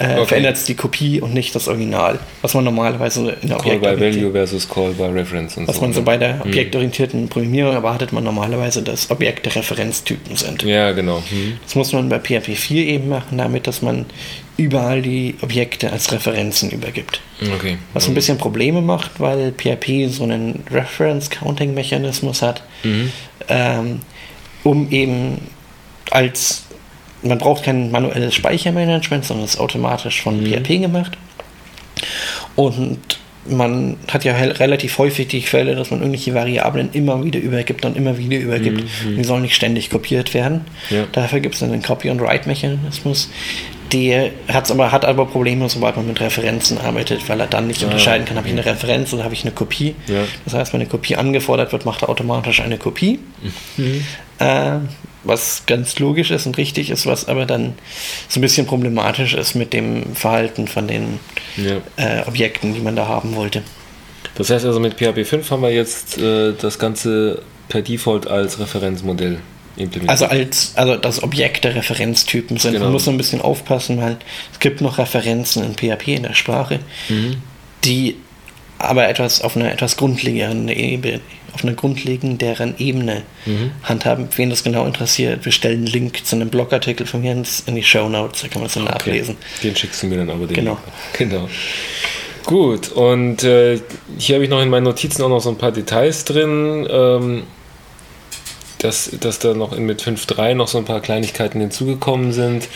äh, okay. verändert es die Kopie und nicht das Original, was man normalerweise in der Call by Value versus Call by Reference und Was so, man so bei der mhm. objektorientierten Programmierung erwartet man normalerweise, dass Objekte Referenztypen sind. Ja, genau. Mhm. Das muss man bei PHP 4 eben machen, damit, dass man überall die Objekte als Referenzen übergibt. Okay. Was ein bisschen Probleme macht, weil PHP so einen Reference-Counting-Mechanismus hat, mhm. ähm, um eben als man braucht kein manuelles Speichermanagement, sondern es ist automatisch von mhm. PHP gemacht. Und man hat ja relativ häufig die Quelle, dass man irgendwelche Variablen immer wieder übergibt und immer wieder übergibt. Mhm. Die sollen nicht ständig kopiert werden. Ja. Dafür gibt es dann einen Copy- and Write-Mechanismus. Der hat's aber, hat aber Probleme, sobald man mit Referenzen arbeitet, weil er dann nicht ah, unterscheiden kann, habe ich eine Referenz oder habe ich eine Kopie. Ja. Das heißt, wenn eine Kopie angefordert wird, macht er automatisch eine Kopie. Mhm. Äh, was ganz logisch ist und richtig ist, was aber dann so ein bisschen problematisch ist mit dem Verhalten von den ja. äh, Objekten, die man da haben wollte. Das heißt also mit PHP 5 haben wir jetzt äh, das Ganze per Default als Referenzmodell implementiert. Also als also dass Objekte Referenztypen sind. Genau. Man muss so ein bisschen aufpassen, weil es gibt noch Referenzen in PHP in der Sprache, mhm. die aber etwas auf einer etwas grundlegenden Ebene, auf einer grundlegenderen Ebene mhm. handhaben. Wen das genau interessiert, wir stellen einen Link zu einem Blogartikel von mir in die Show Notes, da kann man es dann okay. nachlesen. Den schickst du mir dann aber den Genau. Link. Genau. Gut, und äh, hier habe ich noch in meinen Notizen auch noch so ein paar Details drin. Ähm, dass, dass da noch mit 5.3 noch so ein paar Kleinigkeiten hinzugekommen sind.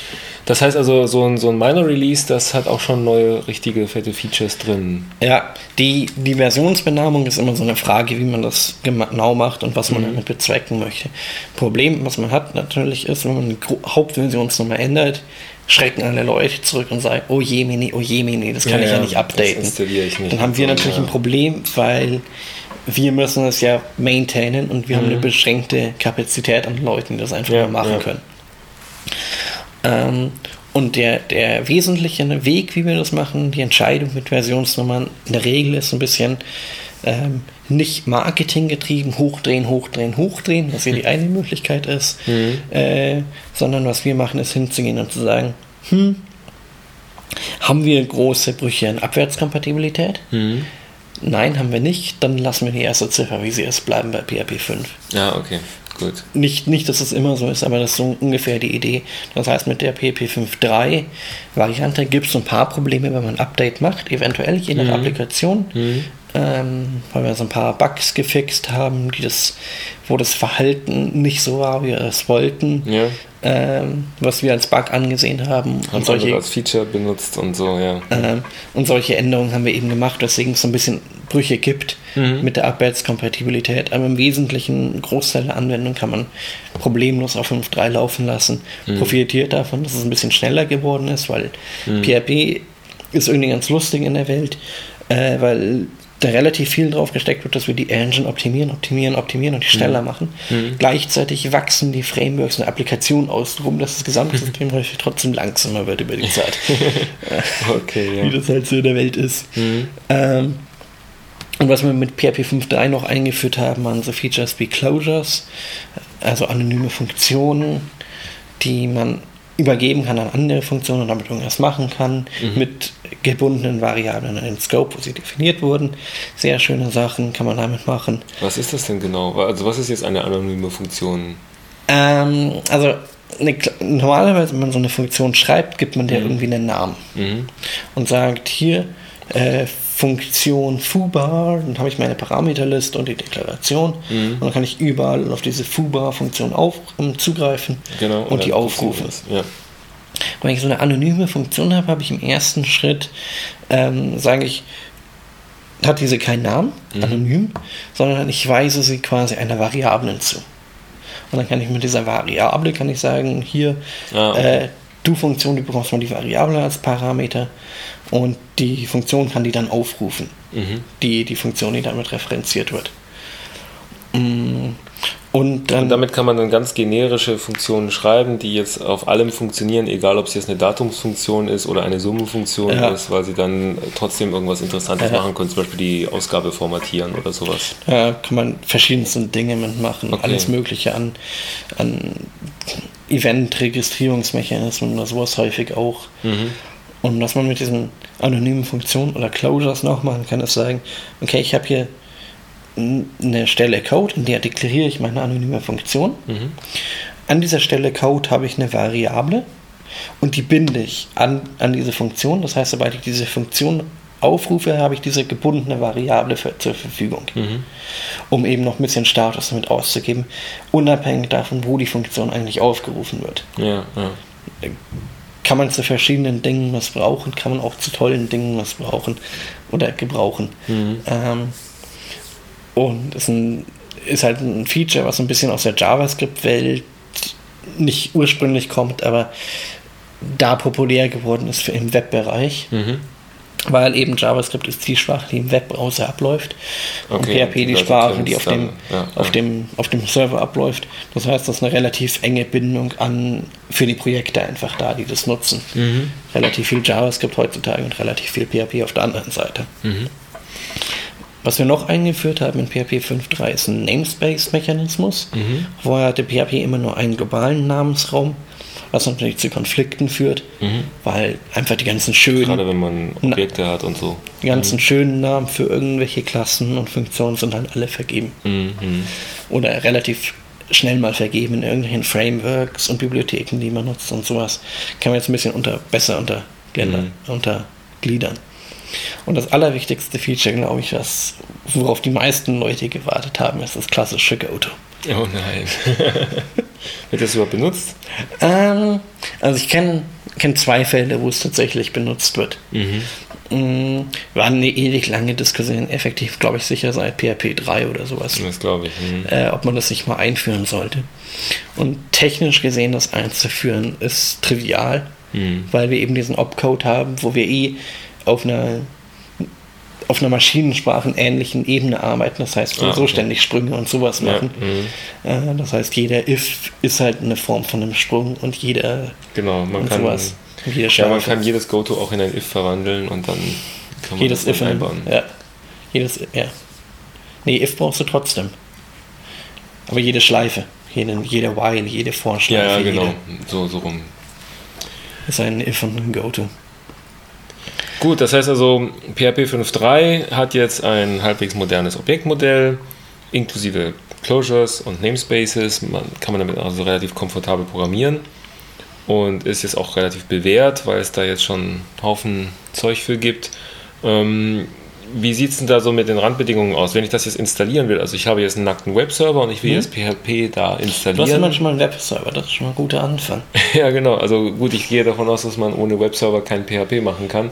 Das heißt also, so ein, so ein Minor Release, das hat auch schon neue, richtige, fette Features drin. Ja, die, die Versionsbenamung ist immer so eine Frage, wie man das genau macht und was man mhm. damit bezwecken möchte. Problem, was man hat natürlich ist, wenn man die Hauptversionsnummer ändert, schrecken alle Leute zurück und sagen, oh je, mini, oh je, mini, das kann ja, ich ja nicht updaten. Ich nicht Dann haben wir natürlich ja. ein Problem, weil wir müssen es ja maintainen und wir mhm. haben eine mhm. beschränkte Kapazität an Leuten, die das einfach ja, machen ja. können. Ähm, und der, der wesentliche Weg, wie wir das machen, die Entscheidung mit Versionsnummern, in der Regel ist ein bisschen ähm, nicht marketinggetrieben, hochdrehen, hochdrehen, hochdrehen, was hier die eine Möglichkeit ist, mhm. äh, sondern was wir machen, ist hinzugehen und zu sagen, hm, haben wir große Brüche in Abwärtskompatibilität? Mhm. Nein, haben wir nicht. Dann lassen wir die erste Ziffer, wie sie ist, bleiben bei PHP 5. Ja, okay. Gut. Nicht, nicht, dass es immer so ist, aber das ist so ungefähr die Idee. Das heißt, mit der PHP 5.3 Variante gibt es ein paar Probleme, wenn man ein Update macht, eventuell je nach mhm. Applikation. Mhm ähm, weil wir so ein paar Bugs gefixt haben, die das, wo das Verhalten nicht so war, wie wir es wollten, ja. ähm, was wir als Bug angesehen haben. Haben und solche als Feature benutzt und so, ja. Ähm, und solche Änderungen haben wir eben gemacht, weswegen es so ein bisschen Brüche gibt mhm. mit der Abwärtskompatibilität. Aber im Wesentlichen, Großteil der Anwendung kann man problemlos auf 5.3 laufen lassen. Mhm. Profitiert davon, dass es ein bisschen schneller geworden ist, weil mhm. PHP ist irgendwie ganz lustig in der Welt, äh, weil da relativ viel drauf gesteckt wird, dass wir die Engine optimieren, optimieren, optimieren und die schneller mhm. machen. Mhm. Gleichzeitig wachsen die Frameworks und Applikationen aus drum, dass das Gesamtsystem häufig trotzdem langsamer wird über die Zeit. okay, ja. Wie das halt so in der Welt ist. Mhm. Ähm, und was wir mit PHP 5.3 noch eingeführt haben, waren so Features wie Closures, also anonyme Funktionen, die man übergeben kann an andere Funktionen und damit irgendwas machen kann, mhm. mit gebundenen Variablen in den Scope, wo sie definiert wurden. Sehr schöne Sachen kann man damit machen. Was ist das denn genau? Also was ist jetzt eine anonyme Funktion? Ähm, also eine, normalerweise, wenn man so eine Funktion schreibt, gibt man der mhm. irgendwie einen Namen mhm. und sagt hier äh, Funktion foobar, dann habe ich meine Parameterliste und die Deklaration mhm. und dann kann ich überall auf diese foobar-Funktion um, zugreifen genau, und, und die aufrufen. Ja. Wenn ich so eine anonyme Funktion habe, habe ich im ersten Schritt, ähm, sage ich, hat diese keinen Namen, mhm. anonym, sondern ich weise sie quasi einer Variablen zu. Und dann kann ich mit dieser Variable kann ich sagen, hier, ah, okay. äh, du Funktion, du bekommst mal die Variable als Parameter und die Funktion kann die dann aufrufen, mhm. die, die Funktion, die damit referenziert wird. Mm, und, dann, und, damit kann man dann ganz generische Funktionen schreiben, die jetzt auf allem funktionieren, egal ob es jetzt eine Datumsfunktion ist oder eine Summenfunktion ja. ist, weil sie dann trotzdem irgendwas Interessantes ja. machen können, zum Beispiel die Ausgabe formatieren oder sowas. Ja, kann man verschiedenste Dinge mitmachen, okay. alles Mögliche an, an Event-Registrierungsmechanismen oder sowas häufig auch. Mhm. Und was man mit diesen anonymen Funktionen oder Closures noch machen kann, ist sagen, okay, ich habe hier eine Stelle Code, in der deklariere ich meine anonyme Funktion. Mhm. An dieser Stelle Code habe ich eine Variable und die binde ich an, an diese Funktion. Das heißt, sobald ich diese Funktion aufrufe, habe ich diese gebundene Variable für, zur Verfügung, mhm. um eben noch ein bisschen Status damit auszugeben, unabhängig davon, wo die Funktion eigentlich aufgerufen wird. Ja, ja kann man zu verschiedenen Dingen missbrauchen, kann man auch zu tollen Dingen missbrauchen oder gebrauchen. Mhm. Ähm, und ist, ein, ist halt ein Feature, was ein bisschen aus der JavaScript-Welt nicht ursprünglich kommt, aber da populär geworden ist für im Webbereich. Mhm weil eben JavaScript ist die Sprache, die im Webbrowser abläuft okay, und PHP die Sprache, die auf dem, ja, auf, ja. Dem, auf dem Server abläuft. Das heißt, das ist eine relativ enge Bindung an für die Projekte einfach da, die das nutzen. Mhm. Relativ viel JavaScript heutzutage und relativ viel PHP auf der anderen Seite. Mhm. Was wir noch eingeführt haben in PHP 5.3 ist ein Namespace-Mechanismus. Mhm. Vorher hatte PHP immer nur einen globalen Namensraum was natürlich zu Konflikten führt, mhm. weil einfach die ganzen schönen. Gerade wenn man Objekte hat und so. Die ganzen mhm. schönen Namen für irgendwelche Klassen und Funktionen sind dann alle vergeben. Mhm. Oder relativ schnell mal vergeben in irgendwelchen Frameworks und Bibliotheken, die man nutzt und sowas. Kann man jetzt ein bisschen unter, besser untergliedern. Mhm. untergliedern. Und das allerwichtigste Feature, glaube ich, was, worauf die meisten Leute gewartet haben, ist das klassische Goto. Oh nein. Wird das überhaupt benutzt? Ähm, also ich kenne kenn zwei Fälle, wo es tatsächlich benutzt wird. Mhm. Mhm, war eine ewig lange Diskussion, effektiv, glaube ich, sicher seit PHP 3 oder sowas. Das glaube ich. Mhm. Äh, ob man das nicht mal einführen sollte. Und technisch gesehen, das einzuführen, ist trivial, mhm. weil wir eben diesen Opcode haben, wo wir eh auf einer auf einer maschinensprachenähnlichen Ebene arbeiten. Das heißt, wir ah, so okay. ständig Sprünge und sowas machen. Ja, mhm. das heißt, jeder if ist halt eine Form von einem Sprung und jeder genau, man kann, sowas. Ja, man kann jedes Goto auch in ein if verwandeln und dann kann man jedes das if einbauen. Ja. Jedes, ja. Nee, if brauchst du trotzdem. Aber jede Schleife, jede, jede while, jede Vorschleife. Ja, ja genau. Jede, so, so rum. Ist ein if und ein Goto. Gut, das heißt also, PHP 5.3 hat jetzt ein halbwegs modernes Objektmodell, inklusive Closures und Namespaces. Man kann man damit also relativ komfortabel programmieren und ist jetzt auch relativ bewährt, weil es da jetzt schon einen Haufen Zeug für gibt. Ähm, wie sieht es denn da so mit den Randbedingungen aus, wenn ich das jetzt installieren will? Also ich habe jetzt einen nackten Webserver und ich will hm. jetzt PHP da installieren. Du hast ja manchmal einen Webserver, das ist schon mal ein guter Anfang. ja, genau. Also gut, ich gehe davon aus, dass man ohne Webserver kein PHP machen kann.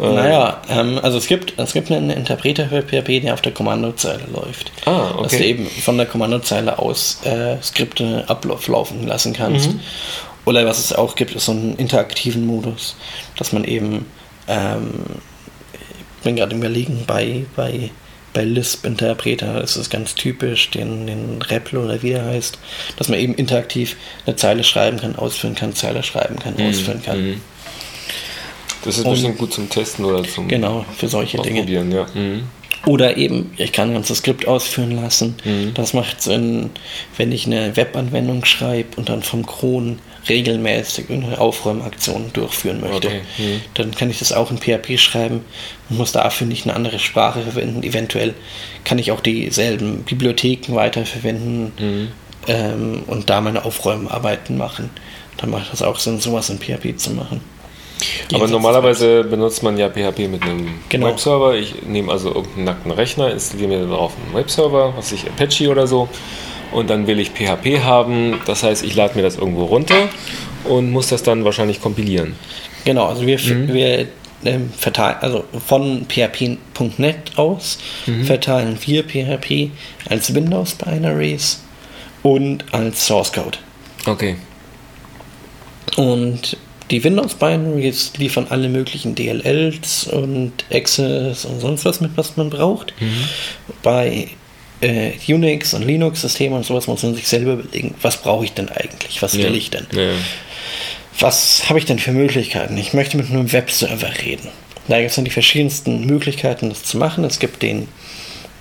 Ähm, naja, ähm, also es gibt, es gibt einen Interpreter für PHP, der auf der Kommandozeile läuft. Ah, okay. Dass du eben von der Kommandozeile aus äh, Skripte ablaufen lassen kannst. Mhm. Oder was es auch gibt, ist so einen interaktiven Modus, dass man eben ähm, bin gerade überlegen, bei, bei, bei Lisp-Interpreter ist es ganz typisch, den, den REPL oder wie er heißt, dass man eben interaktiv eine Zeile schreiben kann, ausführen kann, Zeile schreiben kann, mhm. ausführen kann. Mhm. Das ist ein bisschen gut zum Testen oder zum Genau, für solche Dinge. Ja. Mhm. Oder eben, ich kann ein ganzes Skript ausführen lassen. Mhm. Das macht Sinn, wenn ich eine Webanwendung schreibe und dann vom Cron regelmäßig eine Aufräumaktion durchführen möchte. Okay. Mhm. Dann kann ich das auch in PHP schreiben und muss dafür nicht eine andere Sprache verwenden. Eventuell kann ich auch dieselben Bibliotheken weiterverwenden mhm. ähm, und da meine Aufräumarbeiten machen. Dann macht das auch Sinn, sowas in PHP zu machen. Aber normalerweise benutzt man ja PHP mit einem genau. Webserver. Ich nehme also irgendeinen nackten Rechner, installiere mir darauf einen Webserver, was ich Apache oder so. Und dann will ich PHP haben. Das heißt, ich lade mir das irgendwo runter und muss das dann wahrscheinlich kompilieren. Genau, also wir, mhm. wir ähm, verteilen, also von php.net aus mhm. verteilen wir PHP als Windows Binaries und als Source Code. Okay. Und die Windows Binaries liefern alle möglichen DLLs und Access und sonst was mit, was man braucht. Mhm. Bei äh, Unix und Linux-Systemen und sowas muss man sich selber überlegen, was brauche ich denn eigentlich? Was will ja. ich denn? Ja. Was habe ich denn für Möglichkeiten? Ich möchte mit einem Webserver reden. Da gibt es dann die verschiedensten Möglichkeiten, das zu machen. Es gibt den,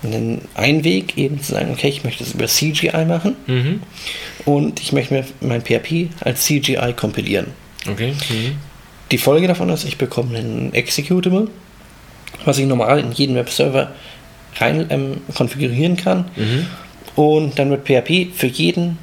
den einen Weg, eben zu sagen, okay, ich möchte es über CGI machen mhm. und ich möchte mir mein PHP als CGI kompilieren. Okay. Mhm. Die Folge davon ist, ich bekomme einen Executable, was ich normal in jeden Webserver rein ähm, konfigurieren kann. Mhm. Und dann wird PHP für jeden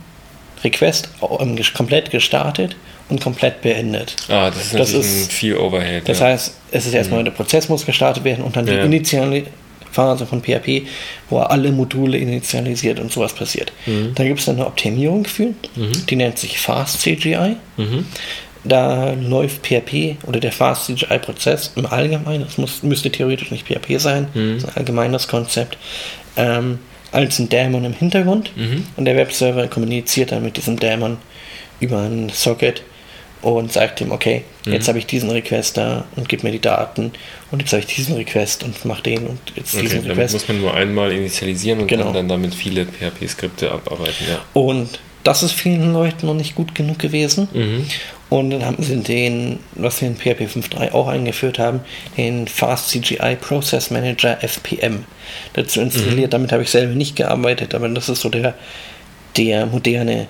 Request ähm, komplett gestartet und komplett beendet. Ah, das ist das ist, viel Overhead. Das ja. heißt, es ist erstmal mhm. der Prozess muss gestartet werden und dann ja. die initiale Phase von PHP, wo alle Module initialisiert und sowas passiert. Mhm. Da gibt es dann eine Optimierung für, mhm. die nennt sich Fast CGI. Da läuft PHP oder der Fast CGI-Prozess im Allgemeinen, das muss, müsste theoretisch nicht PHP sein, mhm. das ist ein allgemeines Konzept, ähm, als ein Daemon im Hintergrund mhm. und der Webserver kommuniziert dann mit diesem Daemon über ein Socket und sagt ihm, okay, mhm. jetzt habe ich diesen Request da und gib mir die Daten und jetzt habe ich diesen Request und mach den und jetzt okay, diesen Request. muss man nur einmal initialisieren und genau. dann damit viele PHP-Skripte abarbeiten. Ja. Und das ist vielen Leuten noch nicht gut genug gewesen. Mhm. Und dann haben sie den, was wir in PHP 5.3 auch eingeführt haben, den Fast CGI Process Manager FPM dazu installiert. Mhm. Damit habe ich selber nicht gearbeitet, aber das ist so der, der moderne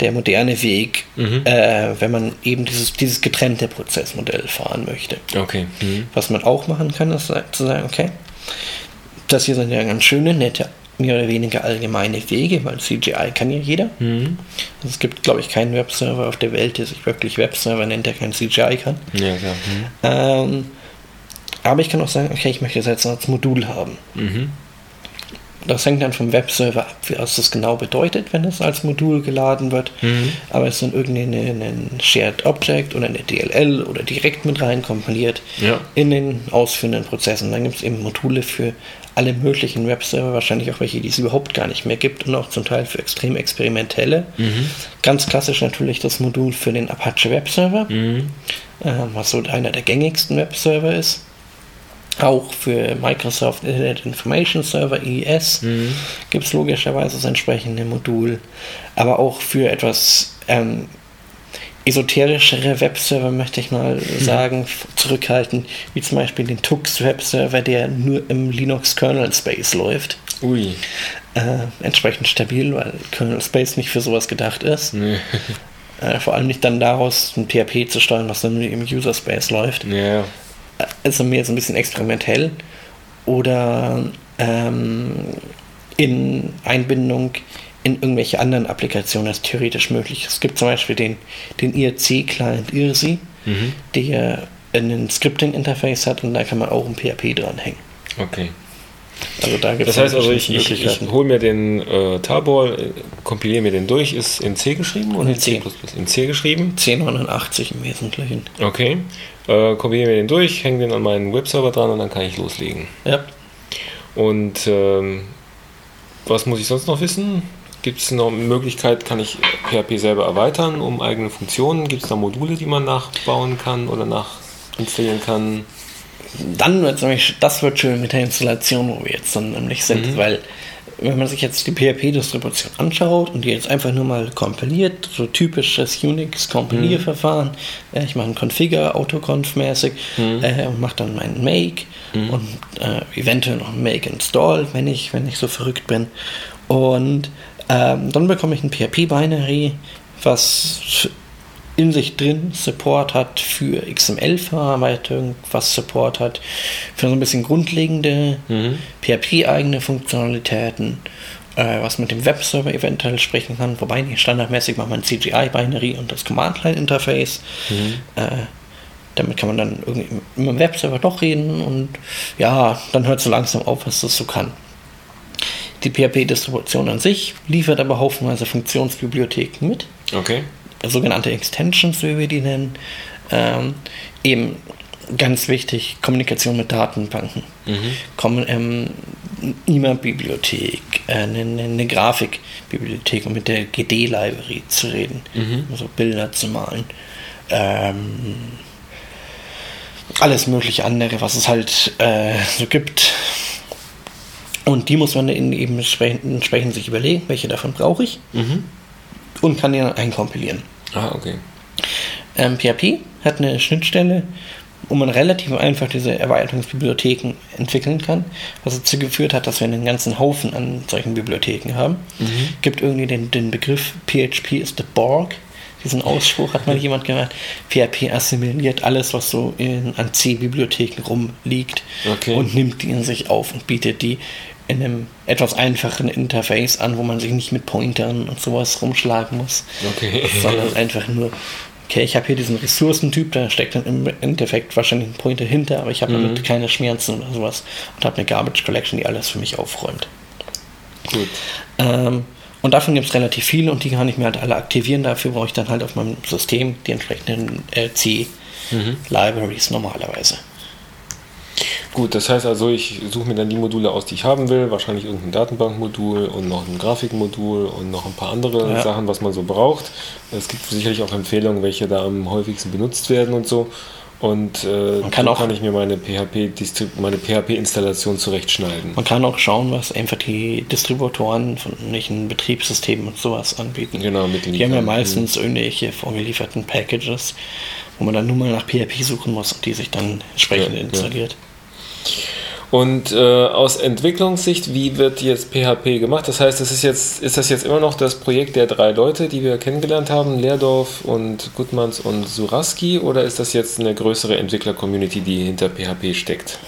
der moderne Weg, mhm. äh, wenn man eben dieses, dieses getrennte Prozessmodell fahren möchte. Okay. Mhm. Was man auch machen kann, ist zu sagen, okay, das hier sind ja ganz schöne, nette mehr oder weniger allgemeine Wege, weil CGI kann ja jeder. Mhm. Also es gibt, glaube ich, keinen Webserver auf der Welt, der sich wirklich Webserver nennt, der kein CGI kann. Ja, klar. Mhm. Ähm, Aber ich kann auch sagen, okay, ich möchte das jetzt als Modul haben. Mhm. Das hängt dann vom Webserver ab, was das genau bedeutet, wenn es als Modul geladen wird. Mhm. Aber es ist dann irgendein Shared Object oder eine DLL oder direkt mit rein kompiliert ja. in den ausführenden Prozessen. Dann gibt es eben Module für alle möglichen Webserver, wahrscheinlich auch welche, die es überhaupt gar nicht mehr gibt und auch zum Teil für extrem experimentelle. Mhm. Ganz klassisch natürlich das Modul für den Apache Webserver, mhm. äh, was so einer der gängigsten Webserver ist. Auch für Microsoft Internet Information Server, IES, mhm. gibt es logischerweise das entsprechende Modul. Aber auch für etwas ähm, esoterischere Webserver, möchte ich mal mhm. sagen, zurückhalten, wie zum Beispiel den Tux Webserver, der nur im Linux Kernel Space läuft. Ui. Äh, entsprechend stabil, weil Kernel Space nicht für sowas gedacht ist. Nee. Äh, vor allem nicht dann daraus ein PHP zu steuern, was dann im User Space läuft. Ja also mehr so ein bisschen experimentell oder ähm, in Einbindung in irgendwelche anderen Applikationen ist theoretisch möglich. Es gibt zum Beispiel den, den IRC-Client IRSI, mhm. der ein Scripting-Interface hat und da kann man auch ein PHP dranhängen. Okay. Also da das heißt also, ich, ich, ich hole mir den äh, Tabor, äh, kompiliere mir den durch, ist in C geschrieben oder in C? In C geschrieben? C89 im Wesentlichen. Okay. Äh, kompiliere mir den durch, hänge den an meinen Webserver dran und dann kann ich loslegen. Ja. Und ähm, was muss ich sonst noch wissen? Gibt es noch eine Möglichkeit, kann ich PHP selber erweitern um eigene Funktionen? Gibt es da Module, die man nachbauen kann oder nachinstallieren kann? Dann wird es das wird schön mit der Installation, wo wir jetzt dann nämlich sind, mhm. weil wenn man sich jetzt die PHP-Distribution anschaut und die jetzt einfach nur mal kompiliert, so typisches Unix-Kompilierverfahren, mhm. äh, ich mache ein Configure autoconf-mäßig mhm. äh, und mache dann meinen Make mhm. und äh, eventuell noch ein Make-Install, wenn ich, wenn ich so verrückt bin. Und ähm, dann bekomme ich ein PHP-Binary, was in sich drin Support hat für XML-Verarbeitung, was Support hat für so ein bisschen grundlegende mhm. PHP-eigene Funktionalitäten, äh, was mit dem Webserver eventuell sprechen kann, wobei nicht standardmäßig macht man CGI-Binary und das Command-Line-Interface. Mhm. Äh, damit kann man dann irgendwie mit dem Webserver doch reden und ja, dann hört es so langsam auf, was das so kann. Die PHP-Distribution an sich liefert aber haufenweise Funktionsbibliotheken mit. Okay sogenannte Extensions, wie wir die nennen. Ähm, eben ganz wichtig, Kommunikation mit Datenbanken. Mhm. ähm, E-Mail-Bibliothek, äh, eine, eine Grafikbibliothek, um mit der GD-Library zu reden, mhm. also Bilder zu malen. Ähm, alles mögliche andere, was es halt äh, so gibt. Und die muss man eben entsprechend, entsprechend sich überlegen, welche davon brauche ich. Mhm und kann die dann einkompilieren. Ah, okay. Ähm, PHP hat eine Schnittstelle, wo man relativ einfach diese Erweiterungsbibliotheken entwickeln kann, was dazu geführt hat, dass wir einen ganzen Haufen an solchen Bibliotheken haben. Mhm. Gibt irgendwie den, den Begriff PHP ist the Borg. Diesen Ausspruch hat mal jemand gemacht. PHP assimiliert alles, was so in, an C-Bibliotheken rumliegt okay. und nimmt die in sich auf und bietet die in einem etwas einfacheren Interface an, wo man sich nicht mit Pointern und sowas rumschlagen muss. Okay. Sondern einfach nur, okay, ich habe hier diesen Ressourcentyp, da steckt dann im Endeffekt wahrscheinlich ein Pointer hinter, aber ich habe mhm. damit keine Schmerzen oder sowas und habe eine Garbage Collection, die alles für mich aufräumt. Gut. Ähm, und davon gibt es relativ viele und die kann ich mir halt alle aktivieren. Dafür brauche ich dann halt auf meinem System die entsprechenden äh, C-Libraries mhm. normalerweise. Gut, das heißt also, ich suche mir dann die Module aus, die ich haben will. Wahrscheinlich irgendein Datenbankmodul und noch ein Grafikmodul und noch ein paar andere ja. Sachen, was man so braucht. Es gibt sicherlich auch Empfehlungen, welche da am häufigsten benutzt werden und so. Und äh, man kann, auch, kann ich mir meine PHP-Installation PHP zurechtschneiden. Man kann auch schauen, was einfach die Distributoren von welchen Betriebssystemen und sowas anbieten. Genau, mit den Die haben ja meistens irgendwelche vorgelieferten Packages, wo man dann nur mal nach PHP suchen muss und die sich dann entsprechend ja, installiert. Ja. Und äh, aus Entwicklungssicht, wie wird jetzt PHP gemacht? Das heißt, das ist, jetzt, ist das jetzt immer noch das Projekt der drei Leute, die wir kennengelernt haben, Leerdorf und Gutmanns und Suraski, oder ist das jetzt eine größere Entwickler-Community, die hinter PHP steckt?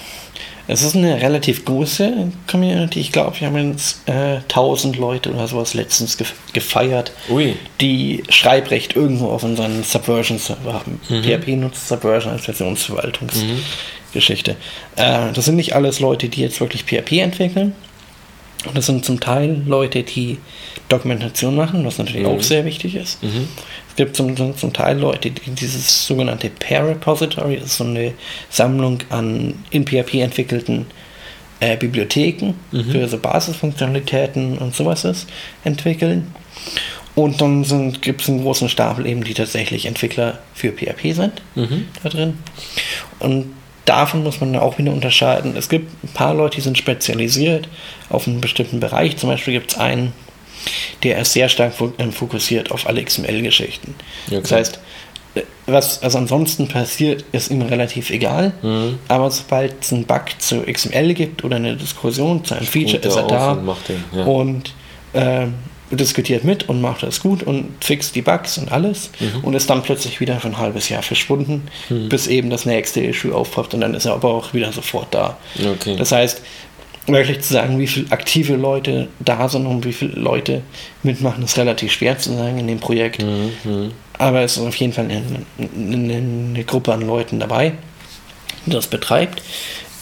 Es ist eine relativ große Community. Ich glaube, wir haben jetzt äh, 1000 Leute oder sowas letztens ge gefeiert, Ui. die Schreibrecht irgendwo auf unseren Subversion-Server haben. Mhm. PHP nutzt Subversion als Versionsverwaltungs. Mhm Geschichte. Äh, das sind nicht alles Leute, die jetzt wirklich PHP entwickeln. Und das sind zum Teil Leute, die Dokumentation machen, was natürlich mhm. auch sehr wichtig ist. Mhm. Es gibt zum, zum Teil Leute, die dieses sogenannte Pair Repository, das ist so eine Sammlung an in PHP entwickelten äh, Bibliotheken mhm. für so Basisfunktionalitäten und sowas ist, entwickeln. Und dann gibt es einen großen Stapel eben, die tatsächlich Entwickler für PHP sind mhm. da drin. Und davon muss man auch wieder unterscheiden. Es gibt ein paar Leute, die sind spezialisiert auf einen bestimmten Bereich. Zum Beispiel gibt es einen, der ist sehr stark ähm, fokussiert auf alle XML-Geschichten. Okay. Das heißt, äh, was also ansonsten passiert, ist ihm relativ egal. Mhm. Aber sobald es einen Bug zu XML gibt oder eine Diskussion zu einem Feature, ist er da und, ja. und äh, diskutiert mit und macht das gut und fixt die Bugs und alles mhm. und ist dann plötzlich wieder für ein halbes Jahr verschwunden, mhm. bis eben das nächste Issue aufpoppt und dann ist er aber auch wieder sofort da. Okay. Das heißt, wirklich zu sagen, wie viele aktive Leute da sind und wie viele Leute mitmachen, ist relativ schwer zu sagen in dem Projekt. Mhm. Aber es ist auf jeden Fall eine, eine, eine Gruppe an Leuten dabei, die das betreibt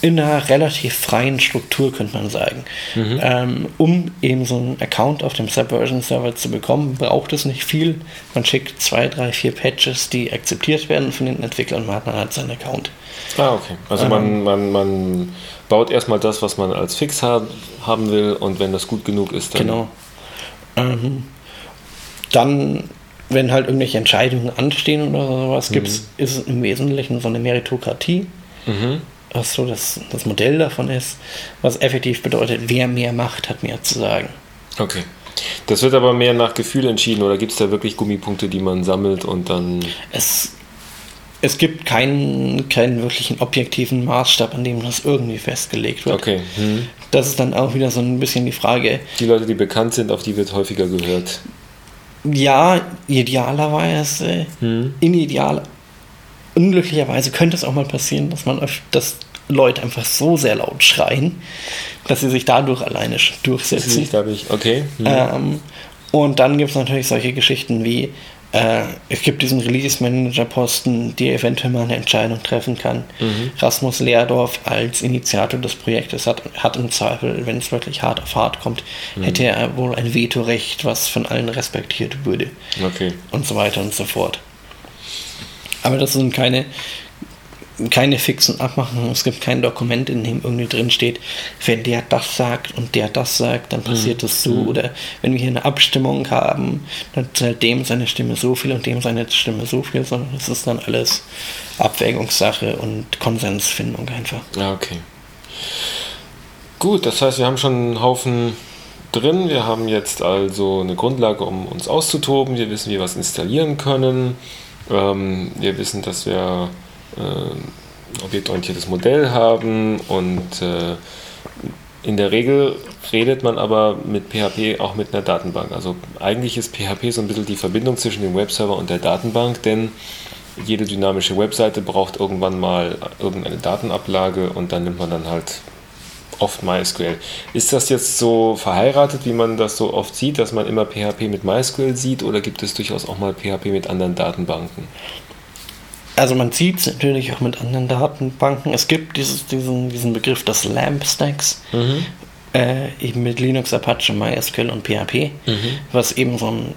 in einer relativ freien Struktur, könnte man sagen. Mhm. Ähm, um eben so einen Account auf dem Subversion-Server zu bekommen, braucht es nicht viel. Man schickt zwei, drei, vier Patches, die akzeptiert werden von den Entwicklern und man hat dann halt seinen Account. Ah, okay. Also ähm, man, man, man baut erstmal das, was man als Fix haben, haben will und wenn das gut genug ist, dann. Genau. Ähm, dann, wenn halt irgendwelche Entscheidungen anstehen oder sowas, mhm. ist es im Wesentlichen so eine Meritokratie. Mhm was so das, das Modell davon ist, was effektiv bedeutet, wer mehr macht, hat mehr zu sagen. Okay. Das wird aber mehr nach Gefühl entschieden oder gibt es da wirklich Gummipunkte, die man sammelt und dann. Es, es gibt keinen, keinen wirklichen objektiven Maßstab, an dem das irgendwie festgelegt wird. Okay. Hm. Das ist dann auch wieder so ein bisschen die Frage. Die Leute, die bekannt sind, auf die wird häufiger gehört. Ja, idealerweise. Hm. In ideal, unglücklicherweise könnte es auch mal passieren, dass man dass Leute einfach so sehr laut schreien, dass sie sich dadurch alleine durchsetzen. Ich, okay. Mhm. Ähm, und dann gibt es natürlich solche Geschichten wie, äh, es gibt diesen Release-Manager-Posten, der eventuell mal eine Entscheidung treffen kann. Mhm. Rasmus Leerdorf als Initiator des Projektes hat, hat im Zweifel, wenn es wirklich hart auf hart kommt, mhm. hätte er wohl ein Vetorecht, was von allen respektiert würde. Okay. Und so weiter und so fort. Aber das sind keine, keine fixen Abmachungen. Es gibt kein Dokument, in dem irgendwie drin steht, wenn der das sagt und der das sagt, dann passiert mhm. das so. Mhm. Oder wenn wir hier eine Abstimmung haben, dann zählt dem seine Stimme so viel und dem seine Stimme so viel, sondern es ist dann alles Abwägungssache und Konsensfindung einfach. Ja, okay. Gut, das heißt, wir haben schon einen Haufen drin. Wir haben jetzt also eine Grundlage, um uns auszutoben. Wir wissen, wie wir was installieren können. Ähm, wir wissen, dass wir äh, objektorientiertes Modell haben und äh, in der Regel redet man aber mit PHP auch mit einer Datenbank. Also eigentlich ist PHP so ein bisschen die Verbindung zwischen dem Webserver und der Datenbank, denn jede dynamische Webseite braucht irgendwann mal irgendeine Datenablage und dann nimmt man dann halt oft MySQL. Ist das jetzt so verheiratet, wie man das so oft sieht, dass man immer PHP mit MySQL sieht oder gibt es durchaus auch mal PHP mit anderen Datenbanken? Also man sieht es natürlich auch mit anderen Datenbanken. Es gibt dieses, diesen, diesen Begriff des LAMP Stacks, mhm. äh, eben mit Linux, Apache, MySQL und PHP, mhm. was eben so ein,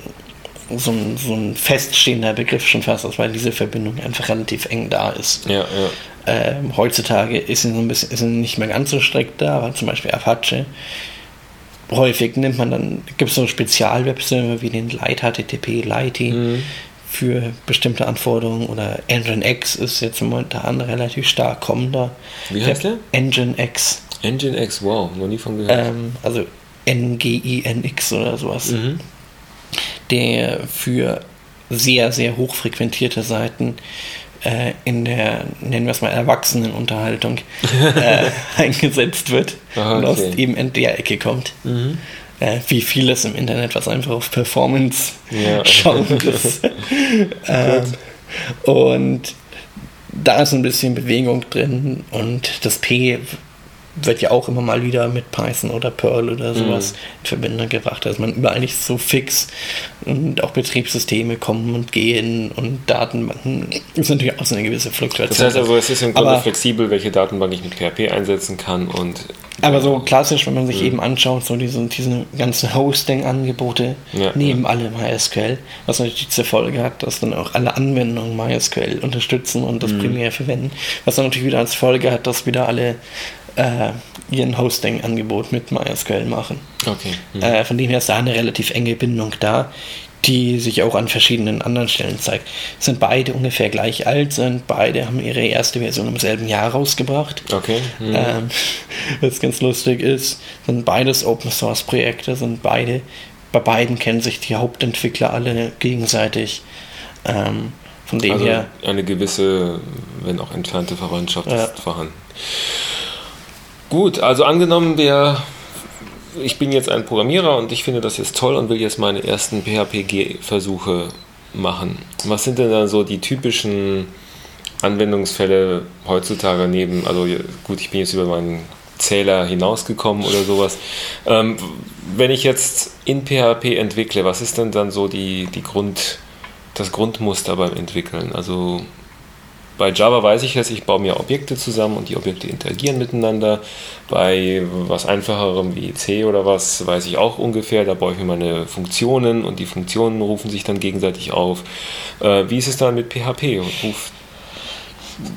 so, ein, so ein feststehender Begriff schon fast ist, weil diese Verbindung einfach relativ eng da ist. Ja, ja. Ähm, heutzutage ist so ein bisschen ist sie nicht mehr ganz so strikt da, aber zum Beispiel Apache. Häufig nimmt man dann, gibt es so Spezialwebserver wie den Light HTTP, Lighty mhm. für bestimmte Anforderungen oder Nginx ist jetzt momentan relativ stark kommender. Wie heißt der? Nginx. Nginx, wow, noch nie von gehört. Ähm, also N-G-I-N-X oder sowas. Mhm. Der für sehr, sehr hochfrequentierte Seiten äh, in der, nennen wir es mal, Erwachsenenunterhaltung äh, eingesetzt wird Aha, okay. und aus eben in der Ecke kommt. Mhm. Äh, wie vieles im Internet, was einfach auf Performance ja. schauen ist. ähm, und da ist ein bisschen Bewegung drin und das P wird ja auch immer mal wieder mit Python oder Perl oder sowas mhm. in Verbindung gebracht. Also man überall nicht so fix und auch Betriebssysteme kommen und gehen und Datenbanken ist natürlich auch so eine gewisse Fluktuation. Das heißt also, es ist im Grunde aber, flexibel, welche Datenbank ich mit PHP einsetzen kann und aber so klassisch, wenn man sich mhm. eben anschaut, so diese, diese ganzen Hosting-Angebote ja, nehmen ja. alle MySQL, was natürlich zur Folge hat, dass dann auch alle Anwendungen MySQL unterstützen und das mhm. primär verwenden, was dann natürlich wieder als Folge hat, dass wieder alle äh, ihren Hosting-Angebot mit MySQL machen. Okay. Mhm. Äh, von dem her ist da eine relativ enge Bindung da, die sich auch an verschiedenen anderen Stellen zeigt. Sind beide ungefähr gleich alt, sind beide haben ihre erste Version im selben Jahr rausgebracht. Okay. Mhm. Ähm, was ganz lustig ist, sind beides Open Source Projekte, sind beide, bei beiden kennen sich die Hauptentwickler alle gegenseitig. Ähm, von dem also her. Eine gewisse, wenn auch entfernte Verwandtschaft ja. ist vorhanden. Gut, also angenommen, wir, ich bin jetzt ein Programmierer und ich finde das jetzt toll und will jetzt meine ersten PHP-Versuche machen. Was sind denn dann so die typischen Anwendungsfälle heutzutage neben, also gut, ich bin jetzt über meinen Zähler hinausgekommen oder sowas. Ähm, wenn ich jetzt in PHP entwickle, was ist denn dann so die, die Grund, das Grundmuster beim Entwickeln? Also bei Java weiß ich jetzt, ich baue mir Objekte zusammen und die Objekte interagieren miteinander. Bei was einfacherem wie C oder was weiß ich auch ungefähr, da baue ich mir meine Funktionen und die Funktionen rufen sich dann gegenseitig auf. Äh, wie ist es dann mit PHP? Ruf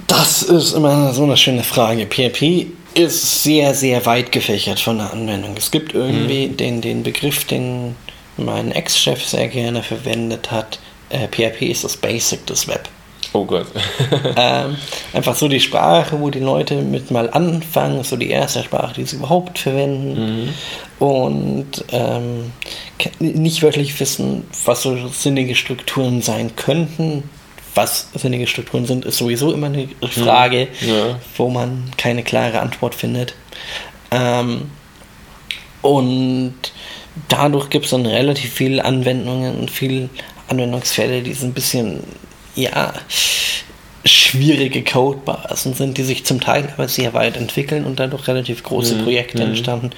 das ist immer so eine schöne Frage. PHP ist sehr, sehr weit gefächert von der Anwendung. Es gibt irgendwie mhm. den, den Begriff, den mein Ex-Chef sehr gerne verwendet hat. Äh, PHP ist das Basic des Web. Oh Gott. ähm, einfach so die Sprache, wo die Leute mit mal anfangen, so die erste Sprache, die sie überhaupt verwenden. Mhm. Und ähm, nicht wirklich wissen, was so sinnige Strukturen sein könnten. Was sinnige Strukturen sind, ist sowieso immer eine Frage, mhm. ja. wo man keine klare Antwort findet. Ähm, und dadurch gibt es dann relativ viele Anwendungen und viele Anwendungsfälle, die so ein bisschen ja, schwierige Codebasen sind, die sich zum Teil aber sehr weit entwickeln und dadurch relativ große mhm. Projekte mhm. entstanden.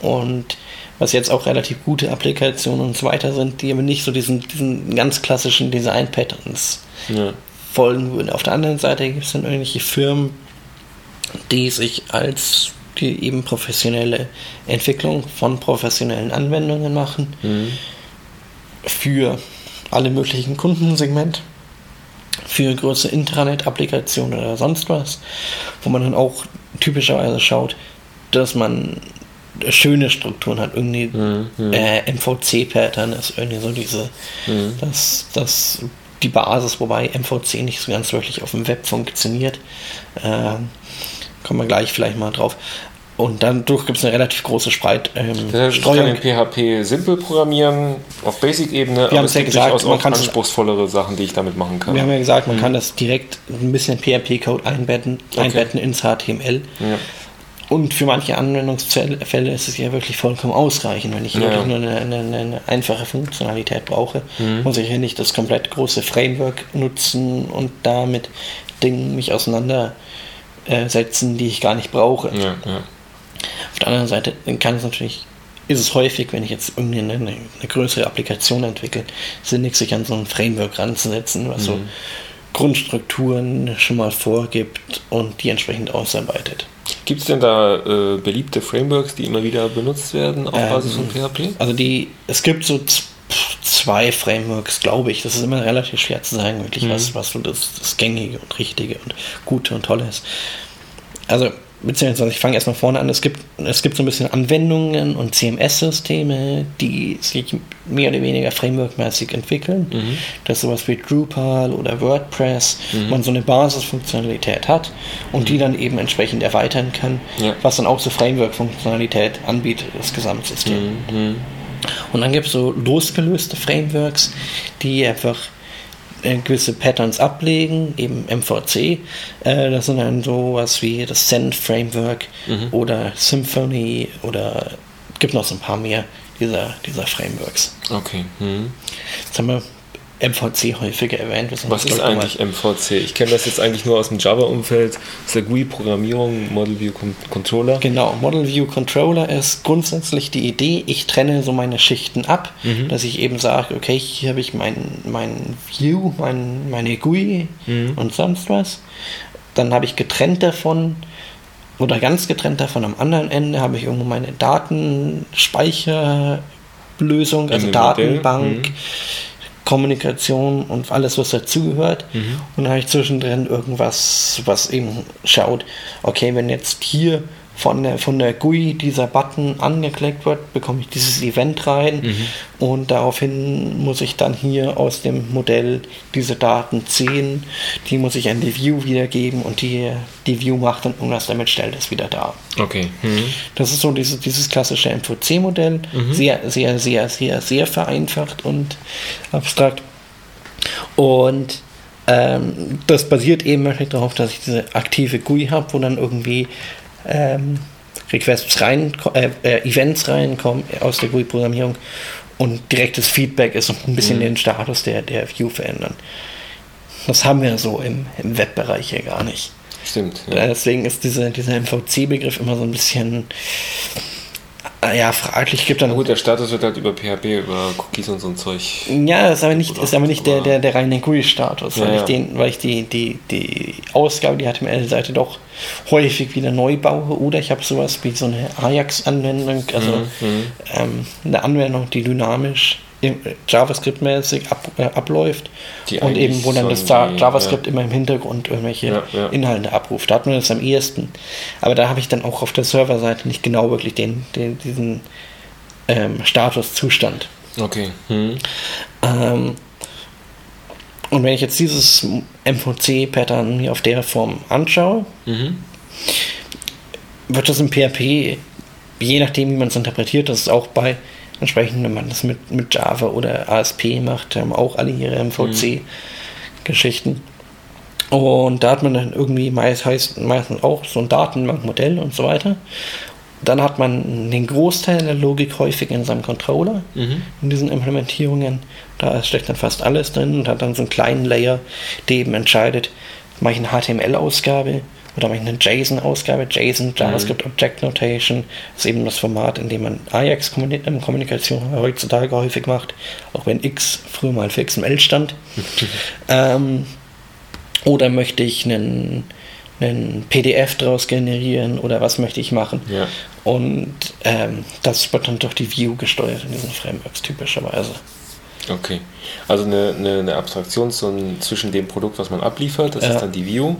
Und was jetzt auch relativ gute Applikationen und so weiter sind, die aber nicht so diesen, diesen ganz klassischen Design-Patterns ja. folgen würden. Auf der anderen Seite gibt es dann irgendwelche Firmen, die sich als die eben professionelle Entwicklung von professionellen Anwendungen machen mhm. für alle möglichen Kundensegmente für größere Intranet-Applikationen oder sonst was, wo man dann auch typischerweise schaut, dass man schöne Strukturen hat, irgendwie mhm. äh, MVC-Pattern ist irgendwie so diese, mhm. das, das die Basis, wobei MVC nicht so ganz wirklich auf dem Web funktioniert. Äh, kommen wir gleich vielleicht mal drauf. Und dadurch gibt es eine relativ große Spreit. Ähm, das heißt, ich kann in PHP simpel programmieren, auf Basic-Ebene, aber es ja gibt gesagt, durchaus auch anspruchsvollere Sachen, die ich damit machen kann. Wir haben ja gesagt, man mhm. kann das direkt ein bisschen PHP-Code einbetten, okay. einbetten ins HTML. Ja. Und für manche Anwendungsfälle ist es ja wirklich vollkommen ausreichend. Wenn ich ja. wirklich nur eine, eine, eine, einfache Funktionalität brauche, mhm. muss ich ja nicht das komplett große Framework nutzen und damit Dingen mich auseinandersetzen, die ich gar nicht brauche. Ja, ja. Auf der anderen Seite kann es natürlich, ist es häufig, wenn ich jetzt irgendwie eine, eine größere Applikation entwickle, sinnig sich an so ein Framework ranzusetzen, was mhm. so Grundstrukturen schon mal vorgibt und die entsprechend ausarbeitet. Gibt es denn da äh, beliebte Frameworks, die immer wieder benutzt werden auf ähm, Basis von PHP? Also die, es gibt so zwei Frameworks, glaube ich. Das ist immer relativ schwer zu sagen, wirklich, mhm. was, was so das, das Gängige und Richtige und Gute und Tolle ist. Also beziehungsweise ich fange erstmal vorne an, es gibt, es gibt so ein bisschen Anwendungen und CMS-Systeme, die sich mehr oder weniger frameworkmäßig entwickeln. Mhm. Das ist sowas wie Drupal oder WordPress, mhm. man so eine Basisfunktionalität hat und mhm. die dann eben entsprechend erweitern kann, ja. was dann auch so Framework-Funktionalität anbietet, das Gesamtsystem. Mhm. Und dann gibt es so losgelöste Frameworks, die einfach gewisse Patterns ablegen, eben MVC. Äh, das sind dann sowas wie das Send Framework mhm. oder Symfony oder gibt noch so ein paar mehr dieser, dieser Frameworks. Okay. Mhm. Jetzt haben wir MVC häufiger erwähnt. Was ist eigentlich MVC? Ich kenne das jetzt eigentlich nur aus dem Java-Umfeld, aus der GUI-Programmierung, Model View Controller. Genau, Model View Controller ist grundsätzlich die Idee, ich trenne so meine Schichten ab, mhm. dass ich eben sage, okay, hier habe ich mein, mein View, mein, meine GUI mhm. und sonst was. Dann habe ich getrennt davon oder ganz getrennt davon am anderen Ende habe ich irgendwo meine Datenspeicherlösung, also Datenbank. Mhm Kommunikation und alles, was dazugehört. Mhm. Und dann habe ich zwischendrin irgendwas, was eben schaut, okay, wenn jetzt hier von der, von der GUI dieser Button angeklickt wird, bekomme ich dieses Event rein mhm. und daraufhin muss ich dann hier aus dem Modell diese Daten ziehen, die muss ich an die View wiedergeben und die, die View macht dann irgendwas damit, stellt es wieder da. Okay. Mhm. Das ist so dieses, dieses klassische MVC-Modell, mhm. sehr, sehr, sehr, sehr, sehr vereinfacht und abstrakt. Und ähm, das basiert eben darauf, dass ich diese aktive GUI habe, wo dann irgendwie ähm, Requests rein, äh, äh, Events reinkommen aus der GUI-Programmierung und direktes Feedback ist und ein bisschen mhm. den Status der, der View verändern. Das haben wir so im, im Webbereich hier gar nicht. Stimmt. Ja. Deswegen ist diese, dieser MVC-Begriff immer so ein bisschen ja, fraglich gibt dann. Gut, der Status wird halt über PHP, über Cookies und so ein Zeug. Ja, ist aber nicht, ist aber nicht der, der, der reine GUI-Status, ja, weil, ich den, weil ich die, die, die Ausgabe, die HTML-Seite doch häufig wieder neu baue oder ich habe sowas wie so eine Ajax-Anwendung, also mhm, mhm. ähm, eine Anwendung, die dynamisch JavaScript-mäßig ab, äh, abläuft die und eben wo dann das die, JavaScript ja. immer im Hintergrund irgendwelche ja, ja. Inhalte abruft. Da hat man das am ehesten. Aber da habe ich dann auch auf der Serverseite nicht genau wirklich den, den diesen ähm, Statuszustand. Okay. Hm. Ähm, und wenn ich jetzt dieses MVC-Pattern mir auf der Form anschaue, mhm. wird das im PHP, je nachdem, wie man es interpretiert, das ist auch bei Entsprechend, wenn man das mit, mit Java oder ASP macht, haben auch alle ihre MVC-Geschichten. Und da hat man dann irgendwie meist, heißt, meistens auch so ein Datenbankmodell und so weiter. Dann hat man den Großteil der Logik häufig in seinem Controller, mhm. in diesen Implementierungen. Da steckt dann fast alles drin und hat dann so einen kleinen Layer, der eben entscheidet, mache ich eine HTML-Ausgabe, oder mache ich eine JSON-Ausgabe, JSON, JavaScript mhm. Object Notation, ist eben das Format, in dem man Ajax-Kommunikation heutzutage häufig macht, auch wenn X früher mal für XML stand. ähm, oder möchte ich einen, einen PDF daraus generieren oder was möchte ich machen? Ja. Und ähm, das wird dann durch die View gesteuert in diesen Frameworks typischerweise. Okay. Also eine, eine, eine Abstraktion zwischen dem Produkt, was man abliefert, das ja. ist dann die View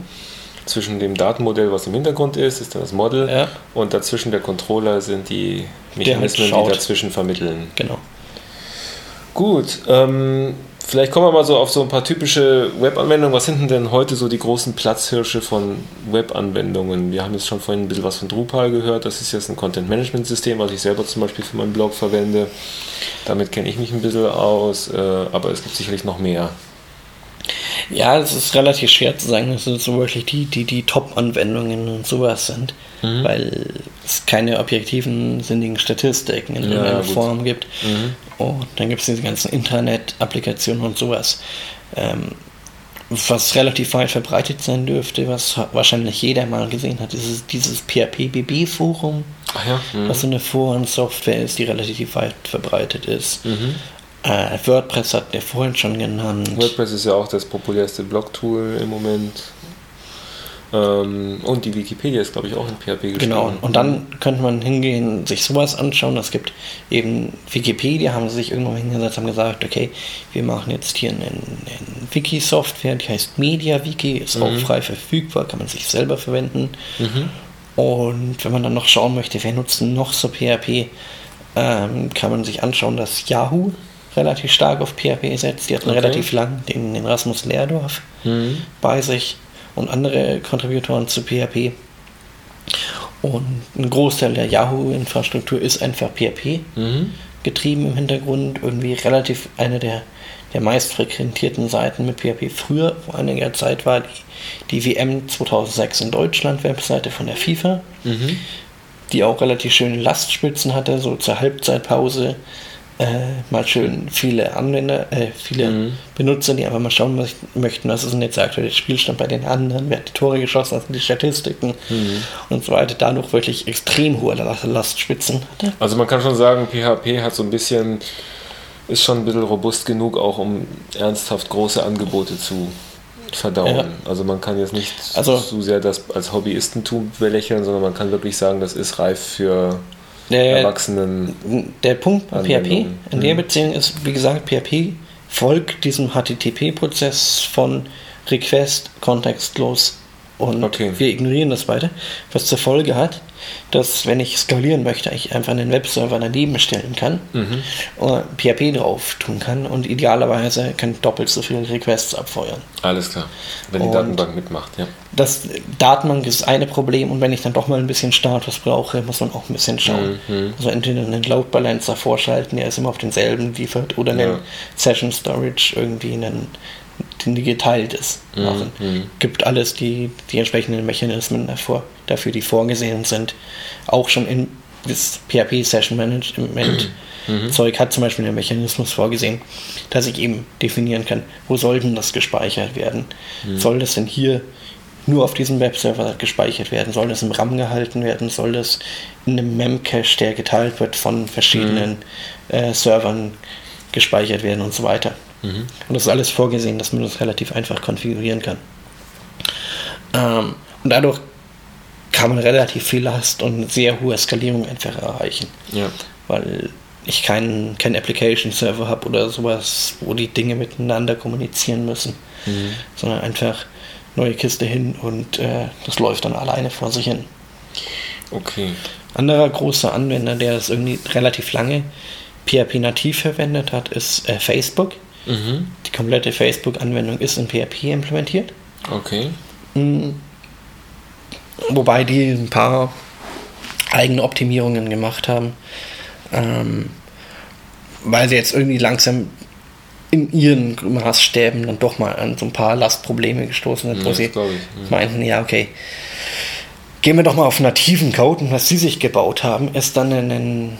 zwischen dem Datenmodell, was im Hintergrund ist, ist dann das Model ja. und dazwischen der Controller sind die Mechanismen, die dazwischen vermitteln. Genau. Gut, ähm, vielleicht kommen wir mal so auf so ein paar typische Web-Anwendungen. Was sind denn heute so die großen Platzhirsche von Web-Anwendungen? Wir haben jetzt schon vorhin ein bisschen was von Drupal gehört. Das ist jetzt ein Content-Management-System, was ich selber zum Beispiel für meinen Blog verwende. Damit kenne ich mich ein bisschen aus, äh, aber es gibt sicherlich noch mehr. Ja, es ist relativ schwer zu sagen, dass es so wirklich die, die, die Top-Anwendungen und sowas sind, mhm. weil es keine objektiven, sinnigen Statistiken in ja, irgendeiner Form gibt. Mhm. Und dann gibt es diese ganzen Internet-Applikationen und sowas. Ähm, was relativ weit verbreitet sein dürfte, was wahrscheinlich jeder mal gesehen hat, ist dieses PHP-BB-Forum, ja. mhm. was so eine Forensoftware ist, die relativ weit verbreitet ist. Äh, WordPress hat wir vorhin schon genannt. WordPress ist ja auch das populärste Blog-Tool im Moment. Ähm, und die Wikipedia ist, glaube ich, auch in PHP geschrieben. Genau, und dann könnte man hingehen, sich sowas anschauen. Es gibt eben Wikipedia, haben sie sich irgendwann hingesetzt, haben gesagt, okay, wir machen jetzt hier eine, eine Wiki-Software, die heißt MediaWiki, ist mhm. auch frei verfügbar, kann man sich selber verwenden. Mhm. Und wenn man dann noch schauen möchte, wer nutzt noch so PHP, ähm, kann man sich anschauen, dass Yahoo relativ stark auf PHP setzt. Die hatten okay. relativ lang den, den Rasmus Leerdorf mhm. bei sich und andere Kontributoren zu PHP. Und ein Großteil der Yahoo-Infrastruktur ist einfach PHP mhm. getrieben im Hintergrund. Irgendwie relativ eine der, der meist frequentierten Seiten mit PHP. Früher, vor einiger Zeit, war die, die WM 2006 in Deutschland Webseite von der FIFA, mhm. die auch relativ schöne Lastspitzen hatte, so zur Halbzeitpause äh, mal schön viele Anwender, äh, viele mhm. Benutzer, die einfach mal schauen möchten, was ist denn jetzt der aktuelle Spielstand bei den anderen, wer hat die Tore geschossen, was sind die Statistiken mhm. und so weiter, dadurch wirklich extrem hohe Lastspitzen hatte. Also man kann schon sagen, PHP hat so ein bisschen, ist schon ein bisschen robust genug, auch um ernsthaft große Angebote zu verdauen. Ja. Also man kann jetzt nicht also, zu sehr das als Hobbyistentum belächeln, sondern man kann wirklich sagen, das ist reif für der, Erwachsenen. Der Punkt bei PHP in der mhm. Beziehung ist, wie gesagt, PHP folgt diesem HTTP-Prozess von Request kontextlos und okay. wir ignorieren das weiter, was zur Folge hat, dass wenn ich skalieren möchte, ich einfach einen Webserver daneben stellen kann mhm. und PHP drauf tun kann und idealerweise kann doppelt so viele Requests abfeuern. Alles klar, wenn die und Datenbank mitmacht, ja. Das Datenbank ist eine Problem und wenn ich dann doch mal ein bisschen Status brauche, muss man auch ein bisschen schauen. Mhm. Also entweder einen Load Balancer vorschalten, der ist immer auf denselben liefert, oder einen ja. Session Storage irgendwie einen die geteilt ist, mhm, machen. Mhm. Gibt alles die, die entsprechenden Mechanismen davor, dafür, die vorgesehen sind. Auch schon in das PHP Session Management mhm. Zeug hat zum Beispiel einen Mechanismus vorgesehen, dass ich eben definieren kann, wo soll denn das gespeichert werden? Mhm. Soll das denn hier nur auf diesem Webserver gespeichert werden? Soll das im RAM gehalten werden? Soll das in einem Memcache, der geteilt wird von verschiedenen mhm. äh, Servern gespeichert werden und so weiter? Mhm. Und das ist alles vorgesehen, dass man das relativ einfach konfigurieren kann. Ähm, und dadurch kann man relativ viel Last und sehr hohe Skalierung einfach erreichen. Ja. Weil ich keinen kein Application-Server habe oder sowas, wo die Dinge miteinander kommunizieren müssen, mhm. sondern einfach neue Kiste hin und äh, das läuft dann alleine vor sich hin. Okay. Anderer großer Anwender, der das irgendwie relativ lange PHP nativ verwendet hat, ist äh, Facebook. Mhm. Die komplette Facebook-Anwendung ist in PHP implementiert. Okay. Mhm. Wobei die ein paar eigene Optimierungen gemacht haben, ähm, weil sie jetzt irgendwie langsam in ihren Maßstäben dann doch mal an so ein paar Lastprobleme gestoßen sind, wo sie mhm. meinten, ja, okay, gehen wir doch mal auf nativen Code und was sie sich gebaut haben, ist dann ein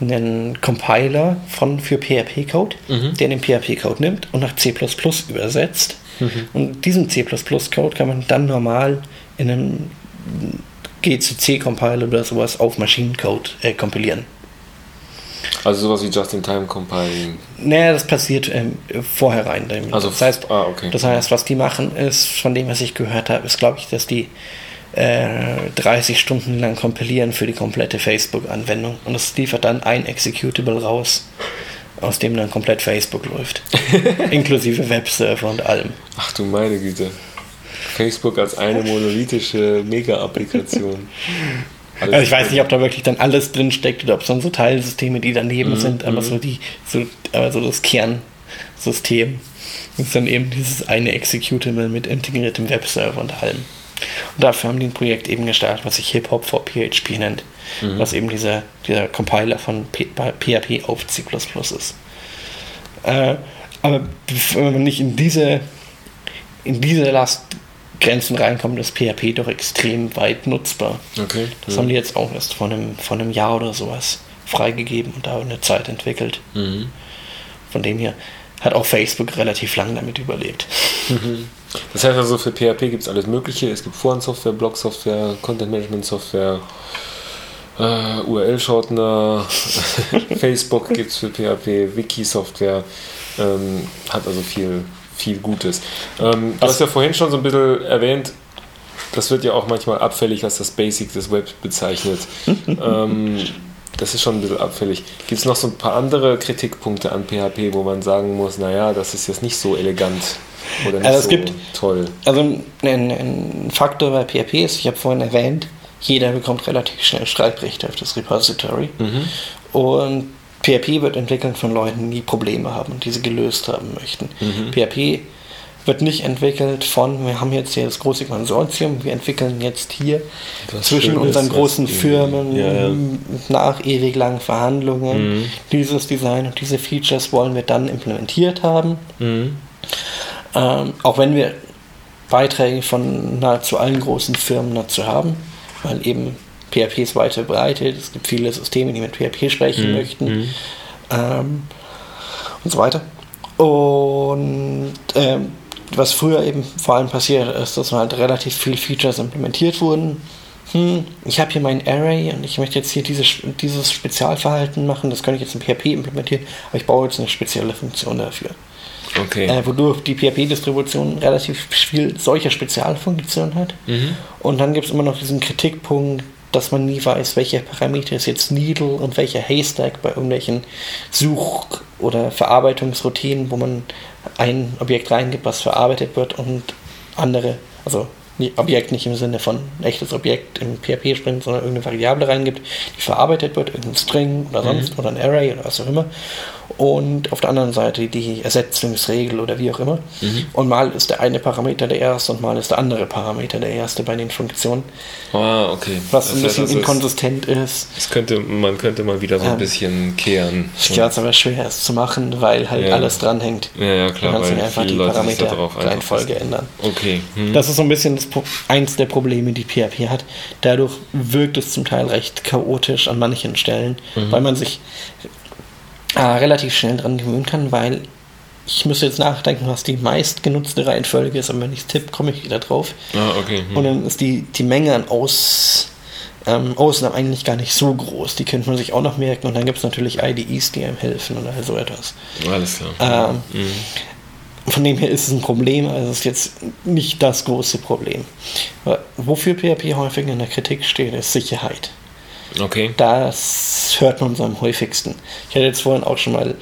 einen Compiler von, für PHP-Code, mhm. der den PHP-Code nimmt und nach C übersetzt. Mhm. Und diesen C++-Code kann man dann normal in einem GCC-Compiler oder sowas auf Maschinencode äh, kompilieren. Also sowas wie Just-in-Time-Compiling? Naja, das passiert ähm, vorherein. Also, das heißt, ah, okay. das heißt, was die machen, ist, von dem, was ich gehört habe, ist, glaube ich, dass die 30 äh, Stunden lang kompilieren für die komplette Facebook-Anwendung. Und es liefert dann ein Executable raus, aus dem dann komplett Facebook läuft. Inklusive Webserver und allem. Ach du meine Güte. Facebook als eine monolithische Mega-Applikation. Also ich weiß nicht, ob da wirklich dann alles drin steckt oder ob es dann so Teilsysteme, die daneben mhm, sind, aber mhm. so die, so, aber so das Kernsystem ist dann eben dieses eine Executable mit integriertem Webserver und allem. Und dafür haben die ein Projekt eben gestartet, was sich Hip Hop for PHP nennt, mhm. was eben dieser, dieser Compiler von P PHP auf C ist. Äh, aber wenn man nicht in diese, in diese Lastgrenzen reinkommt, ist PHP doch extrem weit nutzbar. Okay. Das ja. haben die jetzt auch erst vor einem, vor einem Jahr oder sowas freigegeben und da eine Zeit entwickelt. Mhm. Von dem her hat auch Facebook relativ lang damit überlebt. Das heißt also, für PHP gibt es alles Mögliche. Es gibt Forensoftware, Blog-Software, Content-Management-Software, äh, URL-Shortener, Facebook gibt es für PHP, Wiki-Software, ähm, hat also viel, viel Gutes. Ähm, du hast ja vorhin schon so ein bisschen erwähnt, das wird ja auch manchmal abfällig als das Basic des Webs bezeichnet. ähm, das ist schon ein bisschen abfällig. Gibt es noch so ein paar andere Kritikpunkte an PHP, wo man sagen muss, naja, das ist jetzt nicht so elegant oder nicht also es so gibt, toll? Also ein, ein Faktor bei PHP ist, ich habe vorhin erwähnt, jeder bekommt relativ schnell Schreibrechte auf das Repository. Mhm. Und PHP wird entwickelt von Leuten, die Probleme haben und diese gelöst haben möchten. Mhm. PHP wird nicht entwickelt von, wir haben jetzt hier das große Konsortium, wir entwickeln jetzt hier das zwischen unseren großen Firmen ja, ja. nach ewig langen Verhandlungen mhm. dieses Design und diese Features wollen wir dann implementiert haben. Mhm. Ähm, auch wenn wir Beiträge von nahezu allen großen Firmen dazu haben, weil eben PHP ist weit verbreitet, es gibt viele Systeme, die mit PHP sprechen mhm. möchten. Mhm. ähm, und so weiter. Und ähm, was früher eben vor allem passiert ist, dass halt relativ viele Features implementiert wurden. Hm, ich habe hier mein Array und ich möchte jetzt hier diese, dieses Spezialverhalten machen, das kann ich jetzt in PHP implementieren, aber ich baue jetzt eine spezielle Funktion dafür. Okay. Äh, wodurch die PHP-Distribution relativ viel solcher Spezialfunktionen hat. Mhm. Und dann gibt es immer noch diesen Kritikpunkt, dass man nie weiß, welcher Parameter ist jetzt Needle und welcher Haystack bei irgendwelchen Such- oder Verarbeitungsroutinen, wo man ein Objekt reingibt, was verarbeitet wird und andere, also Objekt nicht im Sinne von echtes Objekt im PHP-Sprint, sondern irgendeine Variable reingibt, die verarbeitet wird, irgendein String oder sonst mhm. oder ein Array oder was auch immer. Und auf der anderen Seite die Ersetzungsregel oder wie auch immer. Mhm. Und mal ist der eine Parameter der erste und mal ist der andere Parameter der erste bei den Funktionen. Ah, okay. Was das ein bisschen heißt, inkonsistent ist. Das könnte, man könnte mal wieder so ein ähm, bisschen kehren. Ich glaube, es aber schwer ist zu machen, weil halt ja. alles dranhängt. Ja, ja, klar. Man kann einfach die Parameter-Reihenfolge ändern. Okay. Hm. Das ist so ein bisschen das, eins der Probleme, die PHP hat. Dadurch wirkt es zum Teil recht chaotisch an manchen Stellen, mhm. weil man sich äh, relativ schnell dran gewöhnen kann, weil ich müsste jetzt nachdenken, was die meistgenutzte Reihenfolge ist, aber wenn ich es tippe, komme ich wieder drauf. Ah, okay. Hm. Und dann ist die, die Menge an Aus, ähm, Ausnahmen eigentlich gar nicht so groß. Die könnte man sich auch noch merken. Und dann gibt es natürlich IDEs, die einem helfen oder so etwas. Alles klar. Ähm, mhm. Von dem her ist es ein Problem, also es ist jetzt nicht das große Problem. Wofür PHP häufig in der Kritik steht, ist Sicherheit. Okay. Das hört man so am häufigsten. Ich hatte jetzt vorhin auch schon mal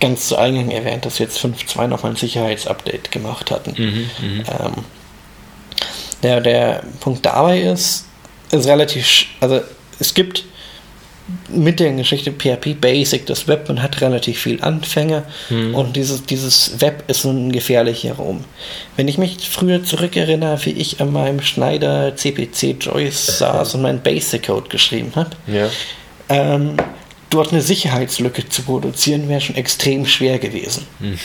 ganz zu Eingang erwähnt, dass wir jetzt 5.2 nochmal ein Sicherheitsupdate gemacht hatten. Mhm, mhm, ähm, der, der Punkt dabei ist, ist relativ, also es gibt mit der Geschichte PHP Basic, das Web, man hat relativ viel Anfänger mhm. und dieses, dieses Web ist ein gefährlicher Raum. Wenn ich mich früher zurückerinnere, wie ich an meinem Schneider CPC Joyce saß und meinen Basic Code geschrieben habe, ja. ähm, dort eine Sicherheitslücke zu produzieren, wäre schon extrem schwer gewesen. Mhm.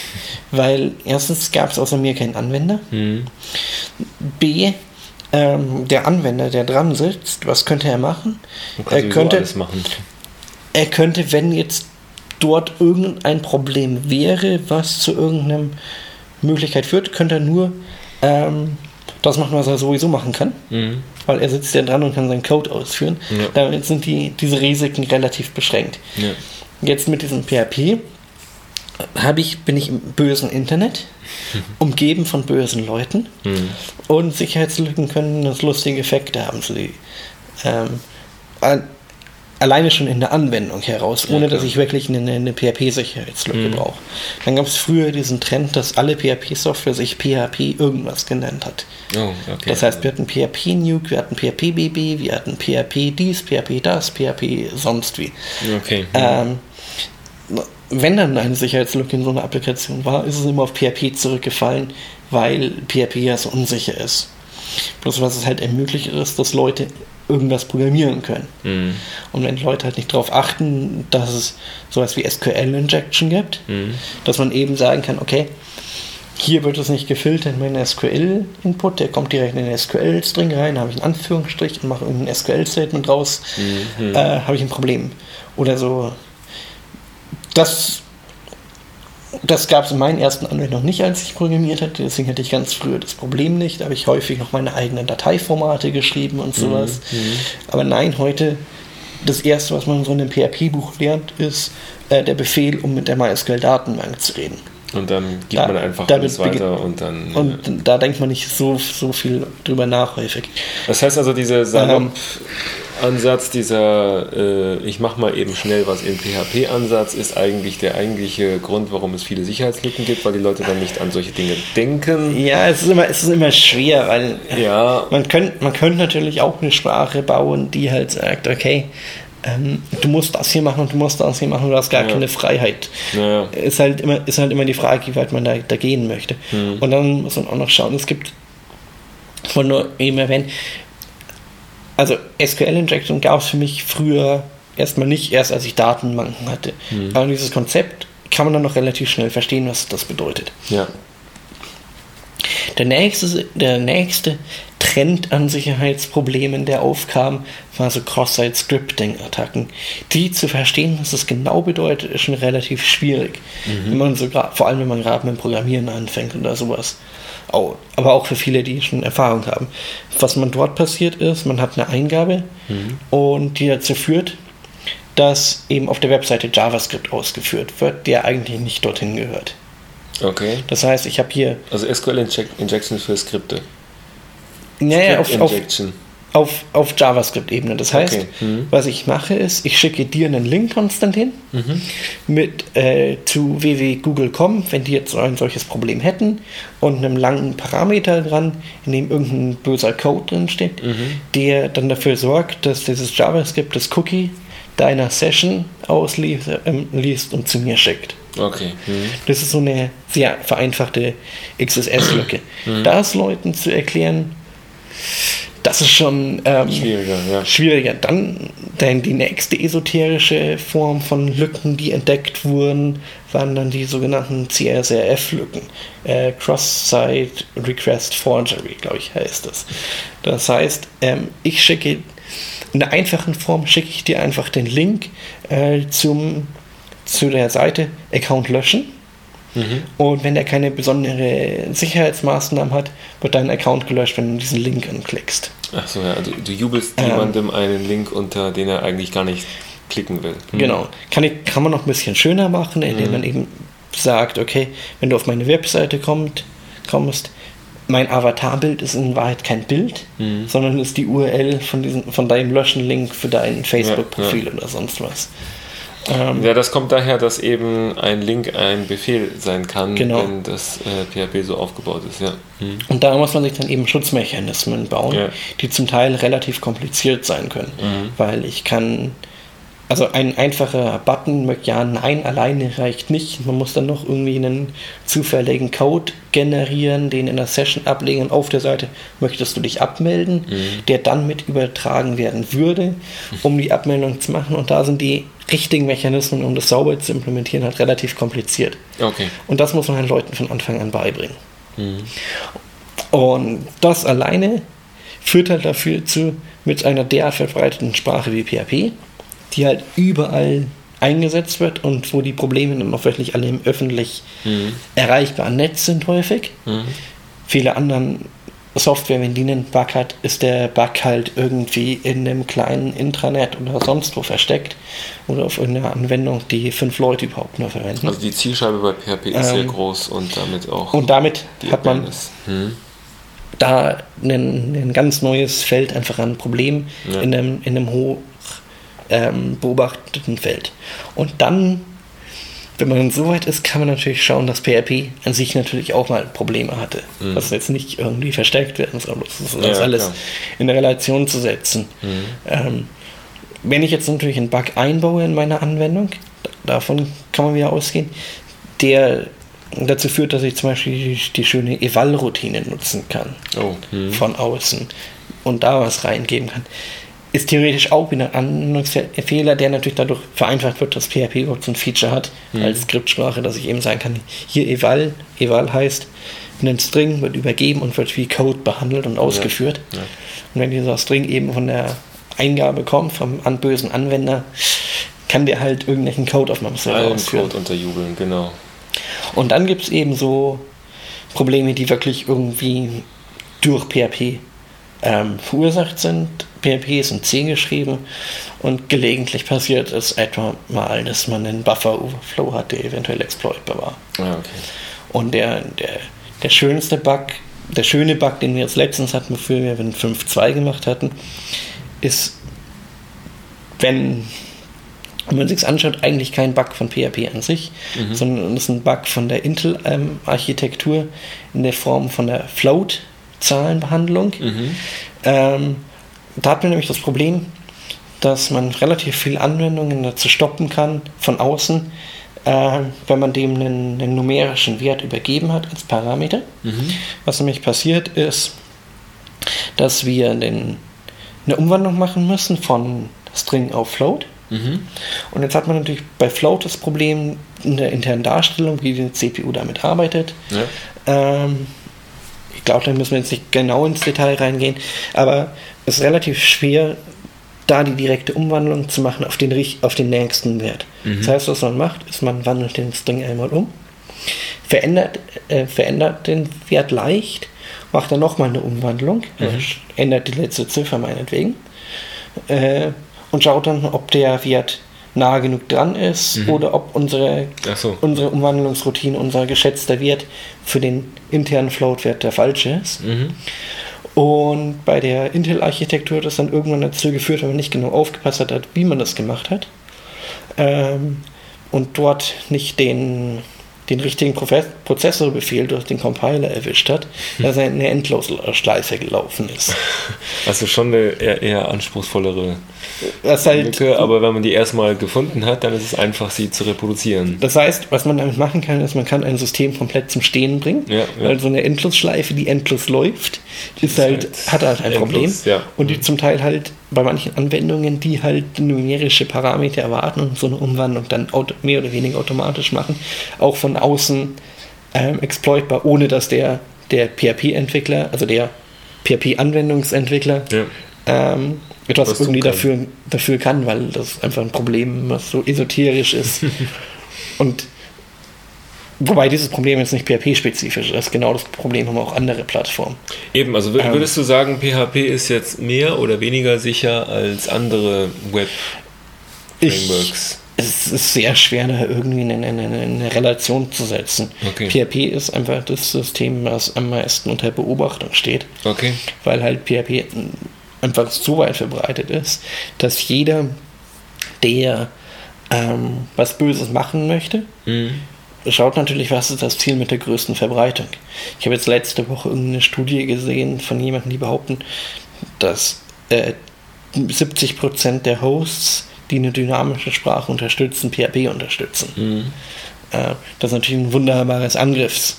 Weil erstens gab es außer mir keinen Anwender. Mhm. B, ähm, der Anwender, der dran sitzt, was könnte er machen? Er könnte, machen. er könnte, wenn jetzt dort irgendein Problem wäre, was zu irgendeiner Möglichkeit führt, könnte er nur ähm, das machen, was er sowieso machen kann. Mhm. Weil er sitzt ja dran und kann seinen Code ausführen. Ja. Damit sind die, diese Risiken relativ beschränkt. Ja. Jetzt mit diesem PHP habe ich, bin ich im bösen Internet, umgeben von bösen Leuten mhm. und Sicherheitslücken können das lustige Effekte haben. So die, ähm, alleine schon in der Anwendung heraus, ohne ja, dass ich wirklich eine, eine PHP-Sicherheitslücke mhm. brauche. Dann gab es früher diesen Trend, dass alle PHP-Software sich PHP irgendwas genannt hat. Oh, okay. Das heißt, wir hatten PHP Nuke, wir hatten PHP BB, wir hatten PHP dies, PHP das, PHP sonst wie. Okay. Ähm, wenn dann eine Sicherheitslücke in so einer Applikation war, ist es immer auf PHP zurückgefallen, weil PHP ja so unsicher ist. Bloß was es halt ermöglicht ist, dass Leute irgendwas programmieren können. Mhm. Und wenn Leute halt nicht darauf achten, dass es sowas wie SQL-Injection gibt, mhm. dass man eben sagen kann, okay, hier wird es nicht gefiltert, mein SQL-Input, der kommt direkt in den SQL-String rein, habe ich einen Anführungsstrich und mache irgendein SQL-Statement draus, mhm. äh, habe ich ein Problem. Oder so das, das gab es in meinen ersten Anwendungen nicht, als ich programmiert hatte. Deswegen hatte ich ganz früher das Problem nicht. Da habe ich häufig noch meine eigenen Dateiformate geschrieben und sowas. Mhm. mhm. Aber nein, heute das erste, was man in so einem PHP-Buch lernt, ist äh, der Befehl, um mit der MySQL-Datenbank zu reden. Und dann gibt da, man einfach alles weiter und dann. Und äh, da denkt man nicht so, so viel drüber nach häufig. Das heißt also, diese Salopp, Ansatz, dieser äh, ich mache mal eben schnell was in PHP-Ansatz, ist eigentlich der eigentliche Grund, warum es viele Sicherheitslücken gibt, weil die Leute dann nicht an solche Dinge denken. Ja, es ist immer, es ist immer schwer, weil ja. man könnte man könnt natürlich auch eine Sprache bauen, die halt sagt, okay, ähm, du musst das hier machen und du musst das hier machen, du hast gar ja. keine Freiheit. Ja. Ist, halt immer, ist halt immer die Frage, wie weit man da, da gehen möchte. Mhm. Und dann muss man auch noch schauen, es gibt, von nur eben erwähnen, also SQL-Injection gab es für mich früher erstmal nicht, erst als ich Datenbanken hatte. Mhm. Aber dieses Konzept kann man dann noch relativ schnell verstehen, was das bedeutet. Ja. Der nächste, der nächste Trend an Sicherheitsproblemen, der aufkam, war so Cross-Site-Scripting-Attacken. Die zu verstehen, was das genau bedeutet, ist schon relativ schwierig. Mhm. Wenn man so vor allem wenn man gerade mit dem Programmieren anfängt oder sowas. Aber auch für viele, die schon Erfahrung haben. Was man dort passiert ist, man hat eine Eingabe mhm. und die dazu führt, dass eben auf der Webseite JavaScript ausgeführt wird, der eigentlich nicht dorthin gehört. Okay. Das heißt, ich habe hier. Also SQL Injection für Skripte. Naja, auf, auf, auf, auf JavaScript-Ebene. Das heißt, okay. mhm. was ich mache ist, ich schicke dir einen Link, Konstantin, mhm. mit äh, zu www.google.com, wenn die jetzt ein solches Problem hätten, und einem langen Parameter dran, in dem irgendein böser Code drin steht, mhm. der dann dafür sorgt, dass dieses JavaScript das Cookie deiner Session ausliest äh, und zu mir schickt. Okay. Mhm. Das ist so eine sehr vereinfachte XSS-Lücke. Mhm. Das Leuten zu erklären, das ist schon ähm, schwieriger, ja. schwieriger. Dann, dann die nächste esoterische Form von Lücken, die entdeckt wurden, waren dann die sogenannten CSRF-Lücken. Äh, Cross-Site Request Forgery, glaube ich, heißt das. Das heißt, ähm, ich schicke in der einfachen Form schicke ich dir einfach den Link äh, zum, zu der Seite Account löschen. Mhm. Und wenn der keine besondere Sicherheitsmaßnahmen hat, wird dein Account gelöscht, wenn du diesen Link anklickst. Ach so, ja, du, du jubelst ähm, jemandem einen Link unter, den er eigentlich gar nicht klicken will. Mhm. Genau. Kann, ich, kann man noch ein bisschen schöner machen, indem mhm. man eben sagt, okay, wenn du auf meine Webseite kommt, kommst, mein Avatarbild ist in Wahrheit kein Bild, mhm. sondern ist die URL von, diesem, von deinem Löschen-Link für dein Facebook-Profil ja, ja. oder sonst was. Ähm, ja, das kommt daher, dass eben ein Link ein Befehl sein kann, genau. wenn das äh, PHP so aufgebaut ist. Ja. Mhm. Und da muss man sich dann eben Schutzmechanismen bauen, ja. die zum Teil relativ kompliziert sein können, mhm. weil ich kann also ein einfacher Button mit Ja, Nein alleine reicht nicht. Man muss dann noch irgendwie einen zufälligen Code generieren, den in der Session ablegen und auf der Seite möchtest du dich abmelden, mhm. der dann mit übertragen werden würde, um die Abmeldung zu machen. Und da sind die richtigen Mechanismen, um das sauber zu implementieren, halt relativ kompliziert. Okay. Und das muss man den Leuten von Anfang an beibringen. Mhm. Und das alleine führt halt dafür zu, mit einer derart verbreiteten Sprache wie PHP, die halt überall eingesetzt wird und wo die Probleme dann auch wirklich alle im öffentlich mhm. erreichbaren Netz sind häufig. Mhm. Viele anderen Software, wenn die einen Bug hat, ist der Bug halt irgendwie in einem kleinen Intranet oder sonst wo versteckt oder auf irgendeiner Anwendung, die fünf Leute überhaupt nur verwenden. Also die Zielscheibe bei PHP ist ähm, sehr groß und damit auch. Und damit hat man hm. da ein, ein, ganz neues Feld einfach an Problemen ja. in einem, in einem hoch ähm, beobachteten Feld. Und dann, wenn man so weit ist, kann man natürlich schauen, dass PHP an sich natürlich auch mal Probleme hatte. Mhm. Was jetzt nicht irgendwie verstärkt werden soll. Das ist ja, alles klar. in Relation zu setzen. Mhm. Ähm, wenn ich jetzt natürlich einen Bug einbaue in meine Anwendung, davon kann man wieder ausgehen, der dazu führt, dass ich zum Beispiel die, die schöne Eval-Routine nutzen kann. Oh. Mhm. Von außen. Und da was reingeben kann ist theoretisch auch wieder ein Anwendungsfehler, der natürlich dadurch vereinfacht wird, dass PHP überhaupt so ein Feature hat mhm. als Skriptsprache, dass ich eben sagen kann, hier eval, eval heißt, ein String wird übergeben und wird wie Code behandelt und ausgeführt. Ja. Ja. Und wenn dieser String eben von der Eingabe kommt, vom an bösen Anwender, kann der halt irgendwelchen Code auf meinem Server ausführen. Code unterjubeln, genau. Und dann gibt es eben so Probleme, die wirklich irgendwie durch PHP ähm, verursacht sind PHP ist in C geschrieben und gelegentlich passiert es etwa mal, dass man einen Buffer-Overflow hat, der eventuell exploitbar war. Ah, okay. Und der, der, der schönste Bug, der schöne Bug, den wir jetzt letztens hatten, bevor wir den 5.2 gemacht hatten, ist, wenn man sich anschaut, eigentlich kein Bug von PHP an sich, mhm. sondern es ist ein Bug von der Intel-Architektur ähm, in der Form von der Float-Zahlenbehandlung. Mhm. Ähm, da hat man nämlich das Problem, dass man relativ viele Anwendungen dazu stoppen kann von außen, äh, wenn man dem einen, einen, numerischen Wert übergeben hat als Parameter. Mhm. Was nämlich passiert ist, dass wir den, eine Umwandlung machen müssen von String auf Float. Mhm. Und jetzt hat man natürlich bei Float das Problem in der internen Darstellung, wie die CPU damit arbeitet. Ja. Ähm, ich glaube, da müssen wir jetzt nicht genau ins Detail reingehen, aber es ist relativ schwer, da die direkte Umwandlung zu machen auf den, auf den nächsten Wert. Mhm. Das heißt, was man macht, ist, man wandelt den String einmal um, verändert, äh, verändert den Wert leicht, macht dann nochmal eine Umwandlung, mhm. äh, ändert die letzte Ziffer meinetwegen äh, und schaut dann, ob der Wert nah genug dran ist mhm. oder ob unsere, so. unsere Umwandlungsroutine, unser geschätzter Wert für den internen Float-Wert der falsche ist. Mhm. Und bei der Intel-Architektur hat das dann irgendwann dazu geführt, wenn man nicht genau aufgepasst hat, wie man das gemacht hat. Ähm, und dort nicht den den richtigen Prozessorbefehl durch den Compiler erwischt hat, hm. dass er in eine Endlosschleife gelaufen ist. Also schon eine eher, eher anspruchsvollere das halt, Lücke, aber wenn man die erstmal gefunden hat, dann ist es einfach, sie zu reproduzieren. Das heißt, was man damit machen kann, ist, man kann ein System komplett zum Stehen bringen, ja, ja. weil so eine Endlosschleife, die endlos läuft, ist halt, halt, hat halt ein endlos, Problem ja. und die zum Teil halt bei manchen Anwendungen, die halt numerische Parameter erwarten und so eine Umwandlung dann mehr oder weniger automatisch machen, auch von außen ähm, exploitbar, ohne dass der, der PHP-Entwickler, also der PHP-Anwendungsentwickler, ja. ähm, etwas was irgendwie dafür, dafür kann, weil das einfach ein Problem, was so esoterisch ist. und Wobei dieses Problem jetzt nicht PHP-spezifisch ist. Genau das Problem haben auch andere Plattformen. Eben, also ähm, würdest ähm, du sagen, PHP ist jetzt mehr oder weniger sicher als andere Web-Frameworks? Es ist sehr schwer, da irgendwie eine, eine, eine Relation zu setzen. Okay. PHP ist einfach das System, was am meisten unter Beobachtung steht. Okay. Weil halt PHP einfach so weit verbreitet ist, dass jeder, der ähm, was Böses machen möchte, mhm schaut natürlich, was ist das Ziel mit der größten Verbreitung. Ich habe jetzt letzte Woche irgendeine Studie gesehen von jemandem, die behaupten, dass äh, 70% der Hosts, die eine dynamische Sprache unterstützen, PHP unterstützen. Mhm. Äh, das ist natürlich ein wunderbares Angriffsziel.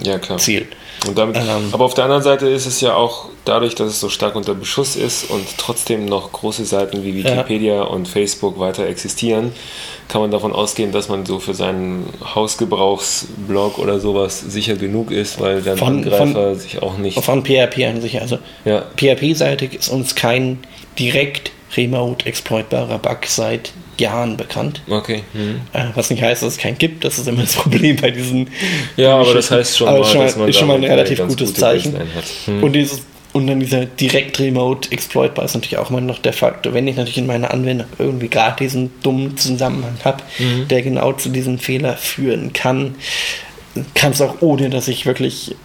Ja. Damit, ähm, aber auf der anderen Seite ist es ja auch dadurch, dass es so stark unter Beschuss ist und trotzdem noch große Seiten wie Wikipedia ja. und Facebook weiter existieren, kann man davon ausgehen, dass man so für seinen Hausgebrauchsblog oder sowas sicher genug ist, weil dann von, Angreifer von, sich auch nicht. Von PHP an sich. Also ja. PHP-seitig ist uns kein direkt remote exploitbarer Bug seit Jahren bekannt. Okay. Mhm. was nicht heißt, dass es keinen gibt, das ist immer das Problem bei diesen. Ja, aber das heißt schon mal, schon dass man ist schon mal ein relativ gutes Zeichen. Mhm. Und dieses und dann dieser direkt Remote exploitbar ist natürlich auch immer noch der Faktor. Wenn ich natürlich in meiner Anwendung irgendwie gerade diesen dummen Zusammenhang habe, mhm. der genau zu diesem Fehler führen kann, kann es auch ohne, dass ich wirklich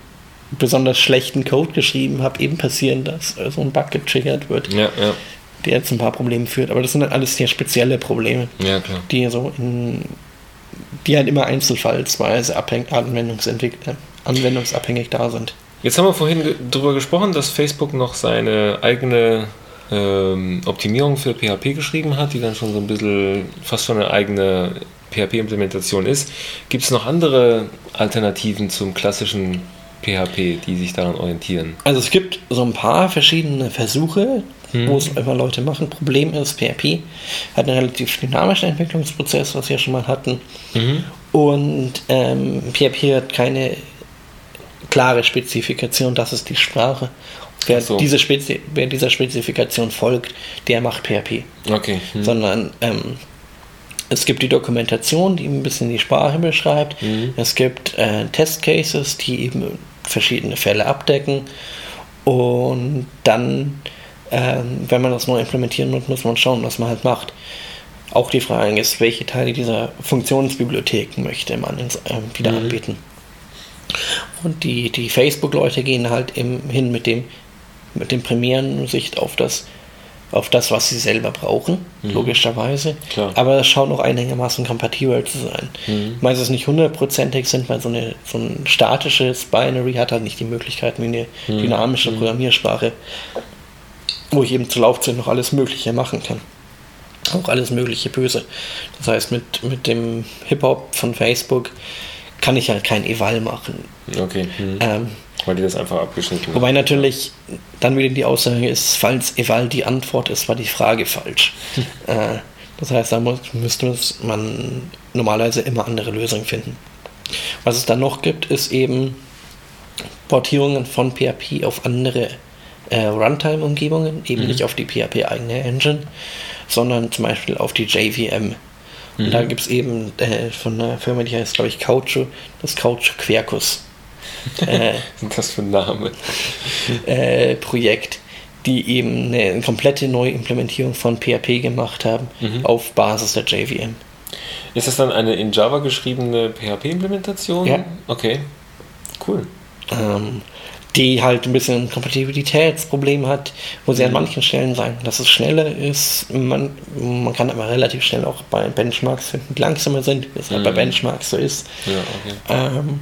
besonders schlechten Code geschrieben habe, eben passieren, dass so ein Bug getriggert wird. Ja, ja der jetzt ein paar Probleme führt. Aber das sind dann alles sehr spezielle Probleme, ja, die so in, die halt immer einzelfallsweise anwendungsabhängig da sind. Jetzt haben wir vorhin darüber gesprochen, dass Facebook noch seine eigene ähm, Optimierung für PHP geschrieben hat, die dann schon so ein bisschen fast schon eine eigene PHP-Implementation ist. Gibt es noch andere Alternativen zum klassischen PHP, die sich daran orientieren? Also es gibt so ein paar verschiedene Versuche, mhm. wo es einfach Leute machen. Problem ist, PHP hat einen relativ dynamischen Entwicklungsprozess, was wir schon mal hatten. Mhm. Und ähm, PHP hat keine klare Spezifikation, das ist die Sprache. Wer, so. diese Spezi wer dieser Spezifikation folgt, der macht PHP. Okay. Mhm. Sondern ähm, es gibt die Dokumentation, die ein bisschen die Sprache beschreibt. Mhm. Es gibt äh, Testcases, die eben verschiedene Fälle abdecken. Und dann ähm, wenn man das neu implementieren muss, muss man schauen, was man halt macht. Auch die Frage ist, welche Teile dieser Funktionsbibliotheken möchte man ins, äh, wieder mhm. anbieten. Und die, die Facebook-Leute gehen halt eben hin mit dem, mit dem Premieren-Sicht auf das, auf das, was sie selber brauchen, mhm. logischerweise. Klar. Aber es schaut auch einigermaßen kompatibel zu sein. Mhm. Meistens nicht hundertprozentig sind, weil so, eine, so ein statisches Binary hat halt nicht die Möglichkeit, wie eine mhm. dynamische mhm. Programmiersprache wo ich eben zur Laufzeit noch alles Mögliche machen kann. Auch alles Mögliche böse. Das heißt, mit, mit dem Hip-Hop von Facebook kann ich halt kein Eval machen. Okay. Mhm. Ähm, Weil die das einfach abgeschnitten Wobei natürlich dann wieder die Aussage ist, falls Eval die Antwort ist, war die Frage falsch. äh, das heißt, da muss, müsste man normalerweise immer andere Lösungen finden. Was es dann noch gibt, ist eben Portierungen von PHP auf andere äh, Runtime-Umgebungen, eben mhm. nicht auf die PHP-eigene Engine, sondern zum Beispiel auf die JVM. Und mhm. da gibt es eben äh, von einer Firma, die heißt, glaube ich, Coucho, das Coucho Quercus. Äh, das für ein Name? Äh, Projekt, die eben eine, eine, komplette neue Implementierung von PHP gemacht haben mhm. auf Basis der JVM. Ist das dann eine in Java geschriebene PHP-Implementation? Ja. Okay, cool. Ähm, die halt ein bisschen ein Kompatibilitätsproblem hat, wo sie an mhm. manchen Stellen sagen, dass es schneller ist. Man, man kann aber relativ schnell auch bei Benchmarks finden, die langsamer sind, wie es halt bei mhm. Benchmarks so ist. Ja, okay. ähm,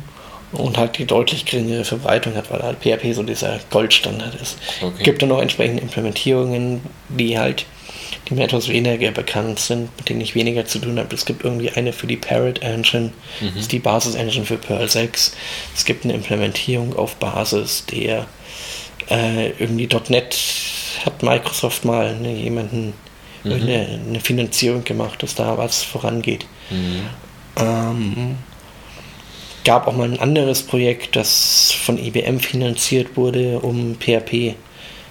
und halt die deutlich geringere Verbreitung hat, weil halt PHP so dieser Goldstandard ist. Okay. Gibt dann auch entsprechende Implementierungen, die halt die mir etwas weniger bekannt sind, mit denen ich weniger zu tun habe. Es gibt irgendwie eine für die Parrot Engine, mhm. das ist die Basis-Engine für Perl 6. Es gibt eine Implementierung auf Basis der äh, irgendwie .NET hat Microsoft mal ne, jemanden mhm. eine, eine, Finanzierung gemacht, dass da was vorangeht. Mhm. Ähm, gab auch mal ein anderes Projekt, das von IBM finanziert wurde, um PHP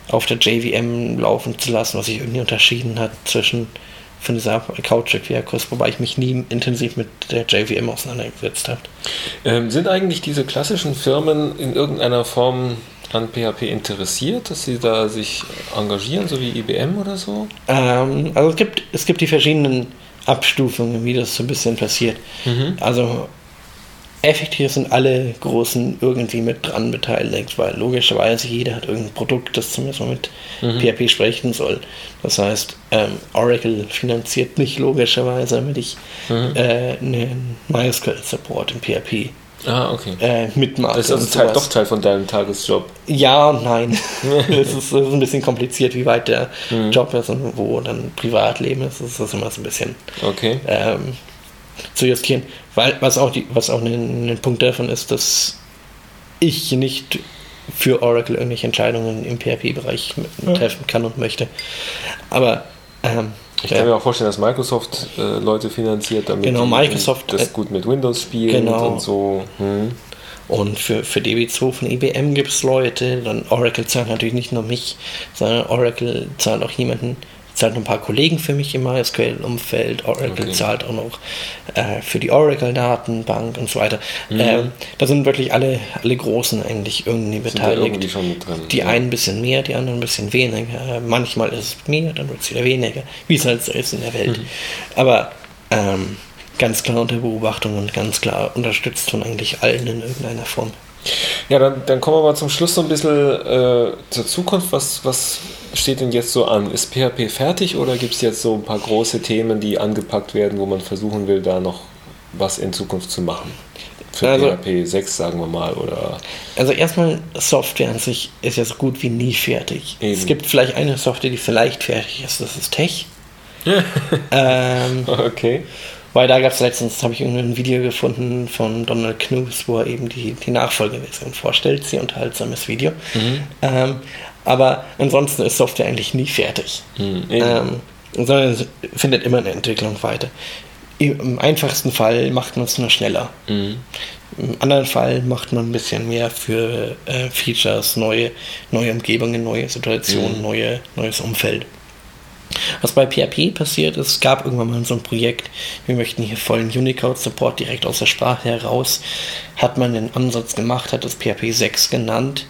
auf der JVM laufen zu lassen, was sich irgendwie unterschieden hat zwischen von dieser Couch-Querkurs, wobei ich mich nie intensiv mit der JVM auseinandergesetzt habe. Ähm, sind eigentlich diese klassischen Firmen in irgendeiner Form an PHP interessiert, dass sie da sich engagieren, so wie IBM oder so? Ähm, also es gibt, es gibt die verschiedenen Abstufungen, wie das so ein bisschen passiert. Mhm. Also effektiv sind alle Großen irgendwie mit dran beteiligt, weil logischerweise jeder hat irgendein Produkt, das zumindest mal mit mhm. PHP sprechen soll. Das heißt, ähm, Oracle finanziert mich logischerweise, damit ich mhm. äh, einen MySQL-Support in PHP ah, okay. äh, mitmache. Das ist also Teil, doch Teil von deinem Tagesjob. Ja und nein. Es ist, ist, ein bisschen kompliziert, wie weit der mhm. Job ist und wo dann Privatleben ist. Das ist immer so ein bisschen okay. ähm, zu justieren. Weil, was auch, die, was auch ein, ein Punkt davon ist, dass ich nicht für Oracle irgendwelche Entscheidungen im PHP-Bereich treffen kann und möchte. Aber ähm, ich kann mir auch vorstellen, dass Microsoft äh, Leute finanziert, damit genau, Microsoft, das äh, gut mit Windows spielt genau. und so. Hm. Und für, für DB2 von IBM gibt es Leute, dann Oracle zahlt natürlich nicht nur mich, sondern Oracle zahlt auch jemanden, zahlt ein paar Kollegen für mich im MySQL-Umfeld. Oracle okay. zahlt auch noch äh, für die Oracle-Datenbank und so weiter. Mhm. Ähm, da sind wirklich alle, alle Großen eigentlich irgendwie sind beteiligt. Schon drin, die ja. einen ein bisschen mehr, die anderen ein bisschen weniger. Manchmal ist es mehr, dann wird es wieder weniger, wie es halt so ist in der Welt. Mhm. Aber ähm, ganz klar unter Beobachtung und ganz klar unterstützt von eigentlich allen in irgendeiner Form. Ja, dann, dann kommen wir mal zum Schluss so ein bisschen äh, zur Zukunft. Was, was steht denn jetzt so an? Ist PHP fertig oder gibt es jetzt so ein paar große Themen, die angepackt werden, wo man versuchen will, da noch was in Zukunft zu machen? Für also, PHP 6, sagen wir mal, oder. Also erstmal, Software an sich ist ja so gut wie nie fertig. Eben. Es gibt vielleicht eine Software, die vielleicht fertig ist, das ist Tech. ähm, okay. Weil da gab es letztens, habe ich ein Video gefunden von Donald Knuth, wo er eben die, die Nachfolgeversion vorstellt. Sehr unterhaltsames Video. Mhm. Ähm, aber ansonsten ist Software eigentlich nie fertig. Mhm, ähm, sondern es findet immer eine Entwicklung weiter. Im einfachsten Fall macht man es nur schneller. Mhm. Im anderen Fall macht man ein bisschen mehr für äh, Features, neue, neue Umgebungen, neue Situationen, mhm. neue, neues Umfeld. Was bei PHP passiert ist, es gab irgendwann mal so ein Projekt, wir möchten hier vollen Unicode-Support direkt aus der Sprache heraus, hat man den Ansatz gemacht, hat das PHP 6 genannt,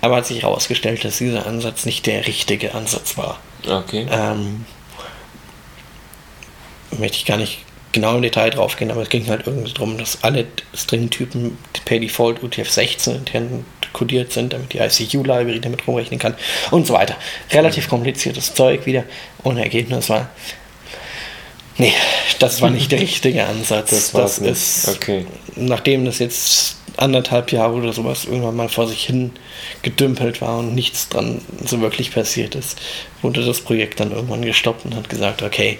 aber hat sich herausgestellt, dass dieser Ansatz nicht der richtige Ansatz war. Okay. Ähm, möchte ich gar nicht genau im Detail drauf gehen, aber es ging halt irgendwie darum, dass alle String-Typen per Default UTF-16 kodiert sind, damit die ICU-Library damit rumrechnen kann und so weiter. Relativ kompliziertes Zeug wieder und Ergebnis war, nee, das war nicht der richtige Ansatz. Das, das ist, okay. nachdem das jetzt anderthalb Jahre oder sowas irgendwann mal vor sich hin gedümpelt war und nichts dran so wirklich passiert ist, wurde das Projekt dann irgendwann gestoppt und hat gesagt, okay,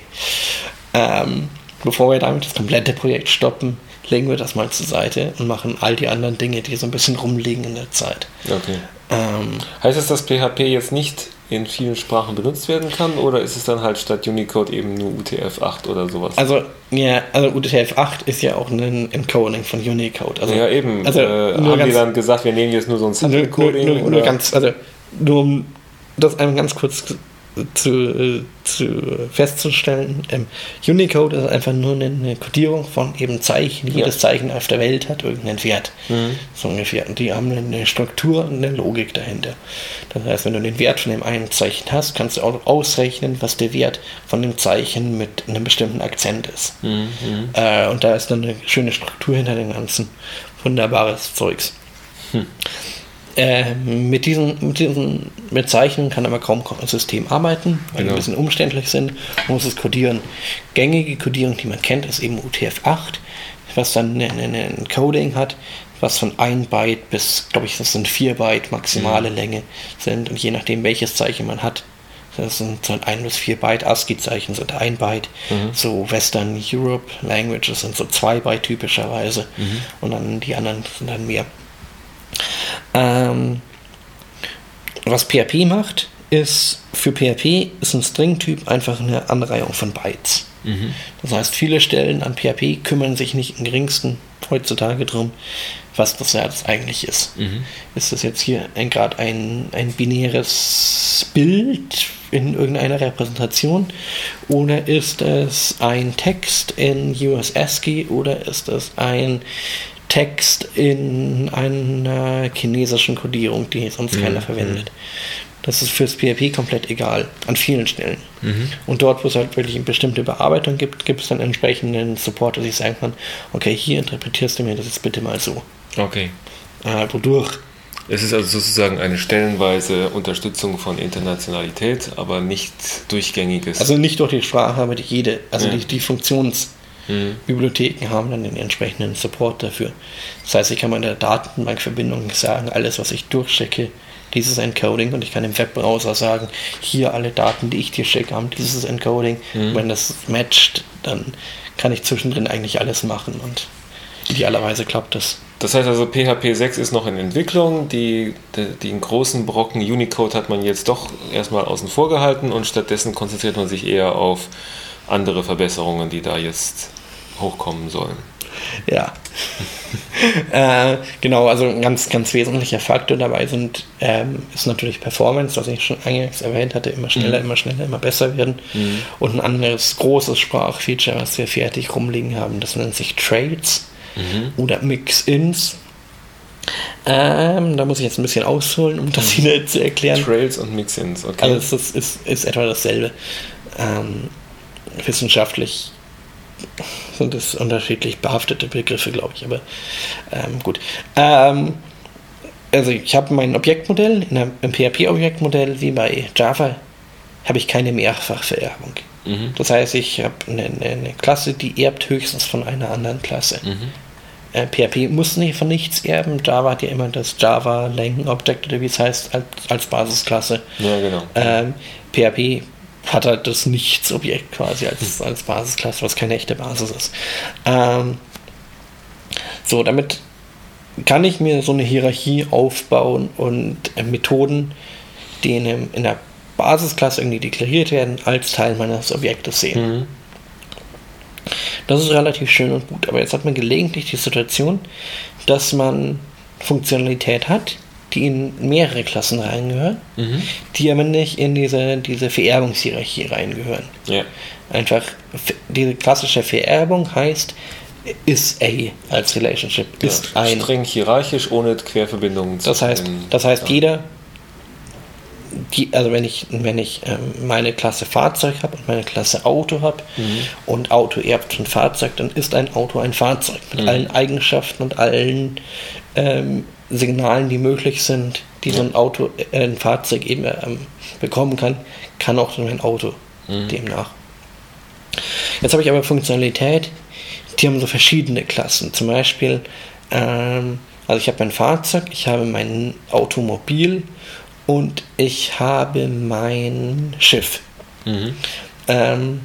ähm, bevor wir damit das komplette Projekt stoppen, legen wir das mal zur Seite und machen all die anderen Dinge, die so ein bisschen rumliegen in der Zeit. Okay. Ähm, heißt es, dass PHP jetzt nicht in vielen Sprachen benutzt werden kann oder ist es dann halt statt Unicode eben nur UTF-8 oder sowas? Also, ja, also UTF-8 ist ja auch ein Encoding von Unicode. Also, ja, eben. Also, äh, haben die dann gesagt, wir nehmen jetzt nur so ein Simple-Coding? Nur, nur, nur, ganz, also nur um das einmal ganz kurz zu, zu festzustellen. Ähm, Unicode ist einfach nur eine Codierung von eben Zeichen. Jedes Zeichen auf der Welt hat irgendeinen Wert. Mhm. So ungefähr. Und die haben eine Struktur und eine Logik dahinter. Das heißt, wenn du den Wert von dem einen Zeichen hast, kannst du auch ausrechnen, was der Wert von dem Zeichen mit einem bestimmten Akzent ist. Mhm. Äh, und da ist dann eine schöne Struktur hinter dem ganzen. Wunderbares Zeugs. Hm. Äh, mit, diesen, mit diesen Bezeichnungen kann aber kaum ein System arbeiten, weil genau. die ein bisschen umständlich sind. Man muss es codieren. Gängige Codierung, die man kennt, ist eben UTF-8, was dann ein Coding hat, was von 1 Byte bis, glaube ich, das sind 4 Byte maximale mhm. Länge sind. Und je nachdem, welches Zeichen man hat, das sind 1 bis 4 Byte, ASCII-Zeichen sind 1 Byte, mhm. so Western Europe Languages sind so 2 Byte typischerweise mhm. und dann die anderen sind dann mehr. Ähm, was PHP macht, ist für PHP ist ein String-Typ einfach eine Anreihung von Bytes. Mhm. Das heißt, viele Stellen an PHP kümmern sich nicht im geringsten heutzutage darum, was das ja eigentlich ist. Mhm. Ist das jetzt hier gerade ein, ein binäres Bild in irgendeiner Repräsentation oder ist es ein Text in US ASCII oder ist es ein Text in einer chinesischen Codierung, die sonst mhm. keiner verwendet. Das ist fürs PHP komplett egal, an vielen Stellen. Mhm. Und dort, wo es halt wirklich eine bestimmte Bearbeitung gibt, gibt es dann entsprechenden Support, dass ich sagen kann, okay, hier interpretierst du mir das jetzt bitte mal so. Okay. Äh, wodurch es ist also sozusagen eine stellenweise Unterstützung von Internationalität, aber nicht durchgängiges. Also nicht durch die Sprache, aber die jede, also ja. die, die Funktions, Mhm. Bibliotheken haben dann den entsprechenden Support dafür. Das heißt, ich kann in der Datenbankverbindung sagen, alles, was ich durchschicke, dieses Encoding und ich kann im Webbrowser sagen, hier alle Daten, die ich dir schicke, haben dieses Encoding. Mhm. Wenn das matcht, dann kann ich zwischendrin eigentlich alles machen und idealerweise klappt das. Das heißt also, PHP 6 ist noch in Entwicklung. Die, die, den großen Brocken Unicode hat man jetzt doch erstmal außen vor gehalten und stattdessen konzentriert man sich eher auf andere Verbesserungen, die da jetzt hochkommen sollen. Ja. äh, genau, also ein ganz, ganz wesentlicher Faktor dabei sind, ähm, ist natürlich Performance, was ich schon eingangs erwähnt hatte, immer schneller, mhm. immer schneller, immer besser werden. Mhm. Und ein anderes großes Sprachfeature, was wir fertig rumliegen haben, das nennt sich Trades mhm. oder Mix-Ins. Ähm, da muss ich jetzt ein bisschen ausholen, um das wieder mhm. zu erklären. Trails und Mix-Ins, okay. Also es ist, ist, ist etwa dasselbe. Ähm, wissenschaftlich sind es unterschiedlich behaftete Begriffe, glaube ich, aber ähm, gut. Ähm, also ich habe mein Objektmodell, in einem, im PHP-Objektmodell wie bei Java habe ich keine Mehrfachvererbung. Mhm. Das heißt, ich habe eine, eine, Klasse, die erbt höchstens von einer anderen Klasse. Mhm. Äh, PHP muss nicht von nichts erben. Java hat ja immer das Java Lang Object oder wie es heißt als, als Basisklasse. Ja, genau. Ähm, PHP hat halt das Nichts-Objekt quasi als, als Basisklasse, was keine echte Basis ist. Ähm, so, damit kann ich mir so eine Hierarchie aufbauen und äh, Methoden, die in, in der Basisklasse irgendwie deklariert werden, als Teil meines Objektes sehen. Mhm. Das ist relativ schön und gut, aber jetzt hat man gelegentlich die Situation, dass man Funktionalität hat, die in mehrere Klassen reingehören, mhm. die aber nicht in diese, diese Vererbungshierarchie reingehören. Ja. Einfach, diese klassische Vererbung heißt, ist A als Relationship, ja, ist ein. Streng hierarchisch, ohne Querverbindungen zu Das heißt, das heißt ja. jeder, die, also wenn ich, wenn ich ähm, meine Klasse Fahrzeug habe und meine Klasse Auto habe mhm. und Auto erbt von Fahrzeug, dann ist ein Auto ein Fahrzeug mit mhm. allen Eigenschaften und allen ähm, Signalen, die möglich sind, die ja. so ein Auto, äh, ein Fahrzeug eben ähm, bekommen kann, kann auch so ein Auto mhm. demnach. Jetzt habe ich aber Funktionalität, die haben so verschiedene Klassen. Zum Beispiel, ähm, also ich habe mein Fahrzeug, ich habe mein Automobil und ich habe mein Schiff. Mhm. Ähm,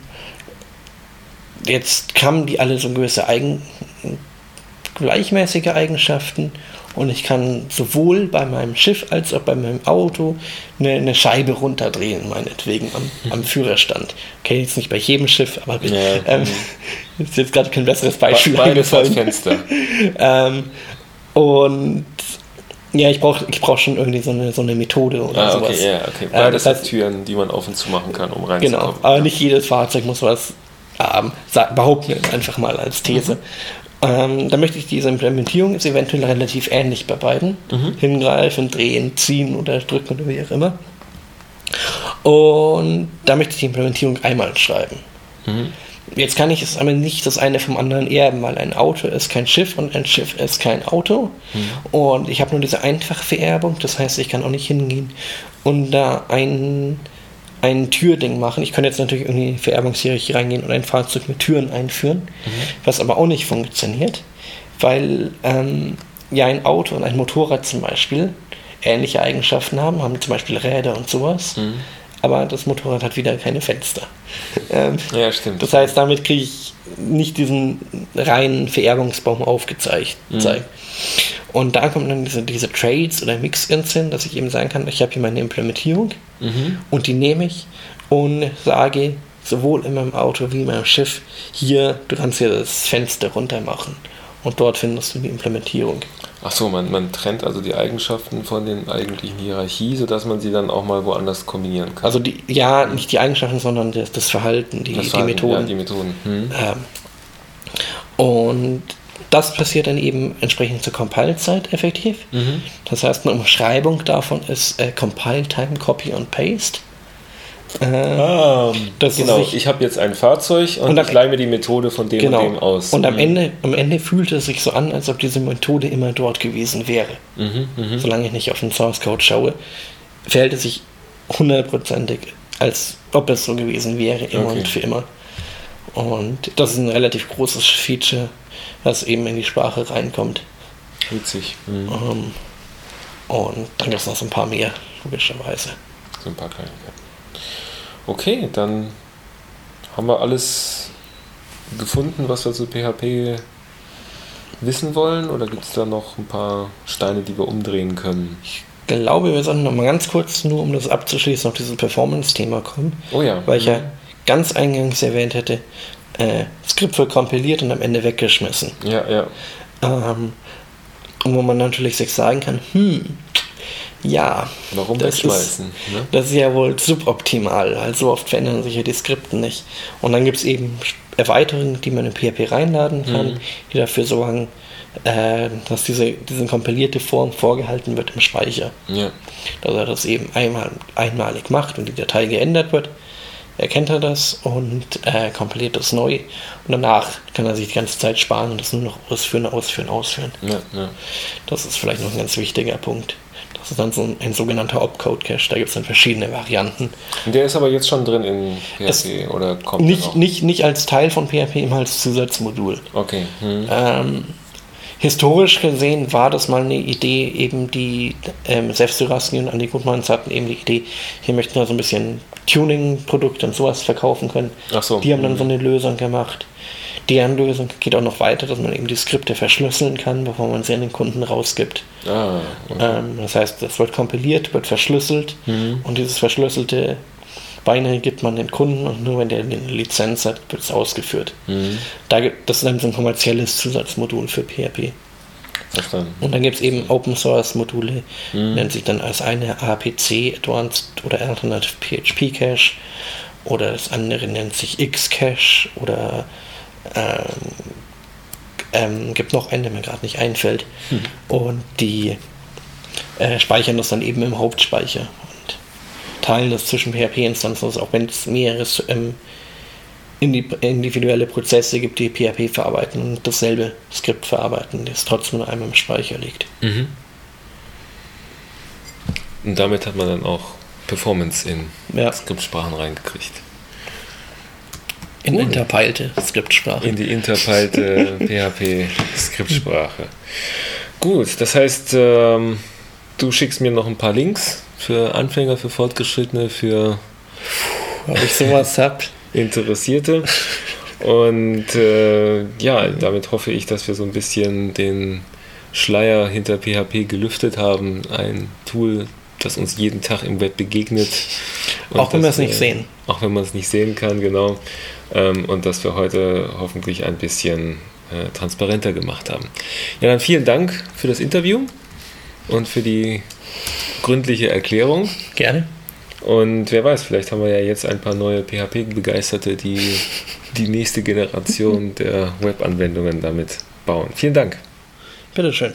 jetzt haben die alle so gewisse Eigen, gleichmäßige Eigenschaften und ich kann sowohl bei meinem Schiff als auch bei meinem Auto eine, eine Scheibe runterdrehen, meinetwegen am, am Führerstand. Okay, jetzt nicht bei jedem Schiff, aber ja. ähm, ist jetzt gerade kein besseres Beispiel. Beides als Fenster. ähm, und ja, ich brauche ich brauch schon irgendwie so eine, so eine Methode oder ah, sowas. Okay, ja, okay. Beides ähm, das heißt, Türen, die man auf und zu machen kann, um reinzukommen. Genau, aber nicht jedes Fahrzeug muss was haben. Behaupten einfach mal als These. Mhm. Ähm, da möchte ich diese Implementierung ist eventuell relativ ähnlich bei beiden. Mhm. Hingreifen, drehen, ziehen oder drücken oder wie auch immer. Und da möchte ich die Implementierung einmal schreiben. Mhm. Jetzt kann ich es aber nicht das eine vom anderen erben, weil ein Auto ist kein Schiff und ein Schiff ist kein Auto. Mhm. Und ich habe nur diese einfache Vererbung, das heißt, ich kann auch nicht hingehen und da ein ein Türding machen. Ich könnte jetzt natürlich irgendwie Vererbungshierarchie reingehen und ein Fahrzeug mit Türen einführen, mhm. was aber auch nicht funktioniert, weil ähm, ja ein Auto und ein Motorrad zum Beispiel ähnliche Eigenschaften haben, haben zum Beispiel Räder und sowas, mhm. Aber das Motorrad hat wieder keine Fenster. ähm, ja, stimmt. Das heißt, damit kriege ich nicht diesen reinen Vererbungsbaum aufgezeigt. Mhm. Und da kommen dann diese, diese Trades oder Mix-Ins hin, dass ich eben sagen kann, ich habe hier meine Implementierung mhm. und die nehme ich und sage sowohl in meinem Auto wie in meinem Schiff, hier, du kannst hier das Fenster runter machen und dort findest du die Implementierung. Ach so, man, man trennt also die Eigenschaften von den eigentlichen Hierarchie, sodass man sie dann auch mal woanders kombinieren kann. Also die, ja, nicht die Eigenschaften, sondern das, das Verhalten, die, das Verhalten, die Methoden. Ja, die Methoden. Hm. Ähm, und das passiert dann eben entsprechend zur Compile-Zeit effektiv. Mhm. Das heißt, eine Umschreibung davon ist äh, Compile Time Copy und Paste. Ah, genau, ich, ich habe jetzt ein Fahrzeug und, und am, ich leihe mir die Methode von dem genau, und dem aus. Und am, mhm. Ende, am Ende fühlt es sich so an, als ob diese Methode immer dort gewesen wäre. Mhm, mh. Solange ich nicht auf den Source Code schaue, verhält es sich hundertprozentig, als ob es so gewesen wäre, immer okay. und für immer. Und das ist ein relativ großes Feature was eben in die Sprache reinkommt. Witzig. Mhm. Um, und dann gibt es noch so ein paar mehr, logischerweise. So ein paar kleine. Okay, dann haben wir alles gefunden, was wir zu PHP wissen wollen? Oder gibt es da noch ein paar Steine, die wir umdrehen können? Ich glaube, wir sollten noch mal ganz kurz, nur um das abzuschließen, auf dieses Performance-Thema kommen. Oh ja. Weil ich mhm. ja ganz eingangs erwähnt hätte, äh, Skript wird kompiliert und am Ende weggeschmissen. Ja, ja. Ähm, und wo man natürlich sich sagen kann, hm, ja. Warum das wegschmeißen? Ist, ne? Das ist ja wohl suboptimal. Also oft verändern sich ja die Skripte nicht. Und dann gibt es eben Erweiterungen, die man in PHP reinladen kann, mhm. die dafür sorgen, äh, dass diese, diese kompilierte Form vorgehalten wird im Speicher. Ja. Dass er das eben einmal, einmalig macht und die Datei geändert wird erkennt er das und äh, kompiliert das neu. Und danach kann er sich die ganze Zeit sparen und das nur noch ausführen, ausführen, ausführen. Ja, ja. Das ist vielleicht noch ein ganz wichtiger Punkt. Das ist dann so ein, ein sogenannter Opcode-Cache. Da gibt es dann verschiedene Varianten. Der ist aber jetzt schon drin in PHP es oder kommt nicht, nicht, nicht als Teil von PHP, immer als Zusatzmodul. Okay. Hm. Ähm, historisch gesehen war das mal eine Idee, eben die ähm, Sefsiraski und Andy Gutmanns hatten eben die Idee, hier möchten wir so ein bisschen Tuning-Produkte und sowas verkaufen können. Ach so. Die haben dann so eine Lösung gemacht. Deren Lösung geht auch noch weiter, dass man eben die Skripte verschlüsseln kann, bevor man sie an den Kunden rausgibt. Ah, okay. ähm, das heißt, es wird kompiliert, wird verschlüsselt mhm. und dieses verschlüsselte Binary gibt man den Kunden und nur wenn der eine Lizenz hat, wird es ausgeführt. Mhm. Da gibt, das ist dann so ein kommerzielles Zusatzmodul für PHP. Verstanden. Und dann gibt es eben Open Source Module, mhm. nennt sich dann als eine APC Advanced oder Alternative PHP Cache oder das andere nennt sich Xcache oder ähm, ähm, gibt noch einen, der mir gerade nicht einfällt. Mhm. Und die äh, speichern das dann eben im Hauptspeicher teilen das zwischen PHP-Instanzen, auch wenn es mehrere ähm, individuelle Prozesse gibt, die PHP verarbeiten und dasselbe Skript verarbeiten, das trotzdem einmal im Speicher liegt. Mhm. Und damit hat man dann auch Performance in ja. Skriptsprachen reingekriegt. In cool. interpeilte Skriptsprache. In die interpeilte PHP-Skriptsprache. Gut, das heißt, ähm, du schickst mir noch ein paar Links für Anfänger, für Fortgeschrittene, für. Ob ich sowas hab. Interessierte. Und äh, ja, damit hoffe ich, dass wir so ein bisschen den Schleier hinter PHP gelüftet haben. Ein Tool, das uns jeden Tag im Web begegnet. auch wenn wir es nicht sehen. Auch wenn man es nicht sehen kann, genau. Ähm, und dass wir heute hoffentlich ein bisschen äh, transparenter gemacht haben. Ja, dann vielen Dank für das Interview und für die gründliche Erklärung. Gerne. Und wer weiß, vielleicht haben wir ja jetzt ein paar neue PHP-Begeisterte, die die nächste Generation der Web-Anwendungen damit bauen. Vielen Dank. Bitteschön.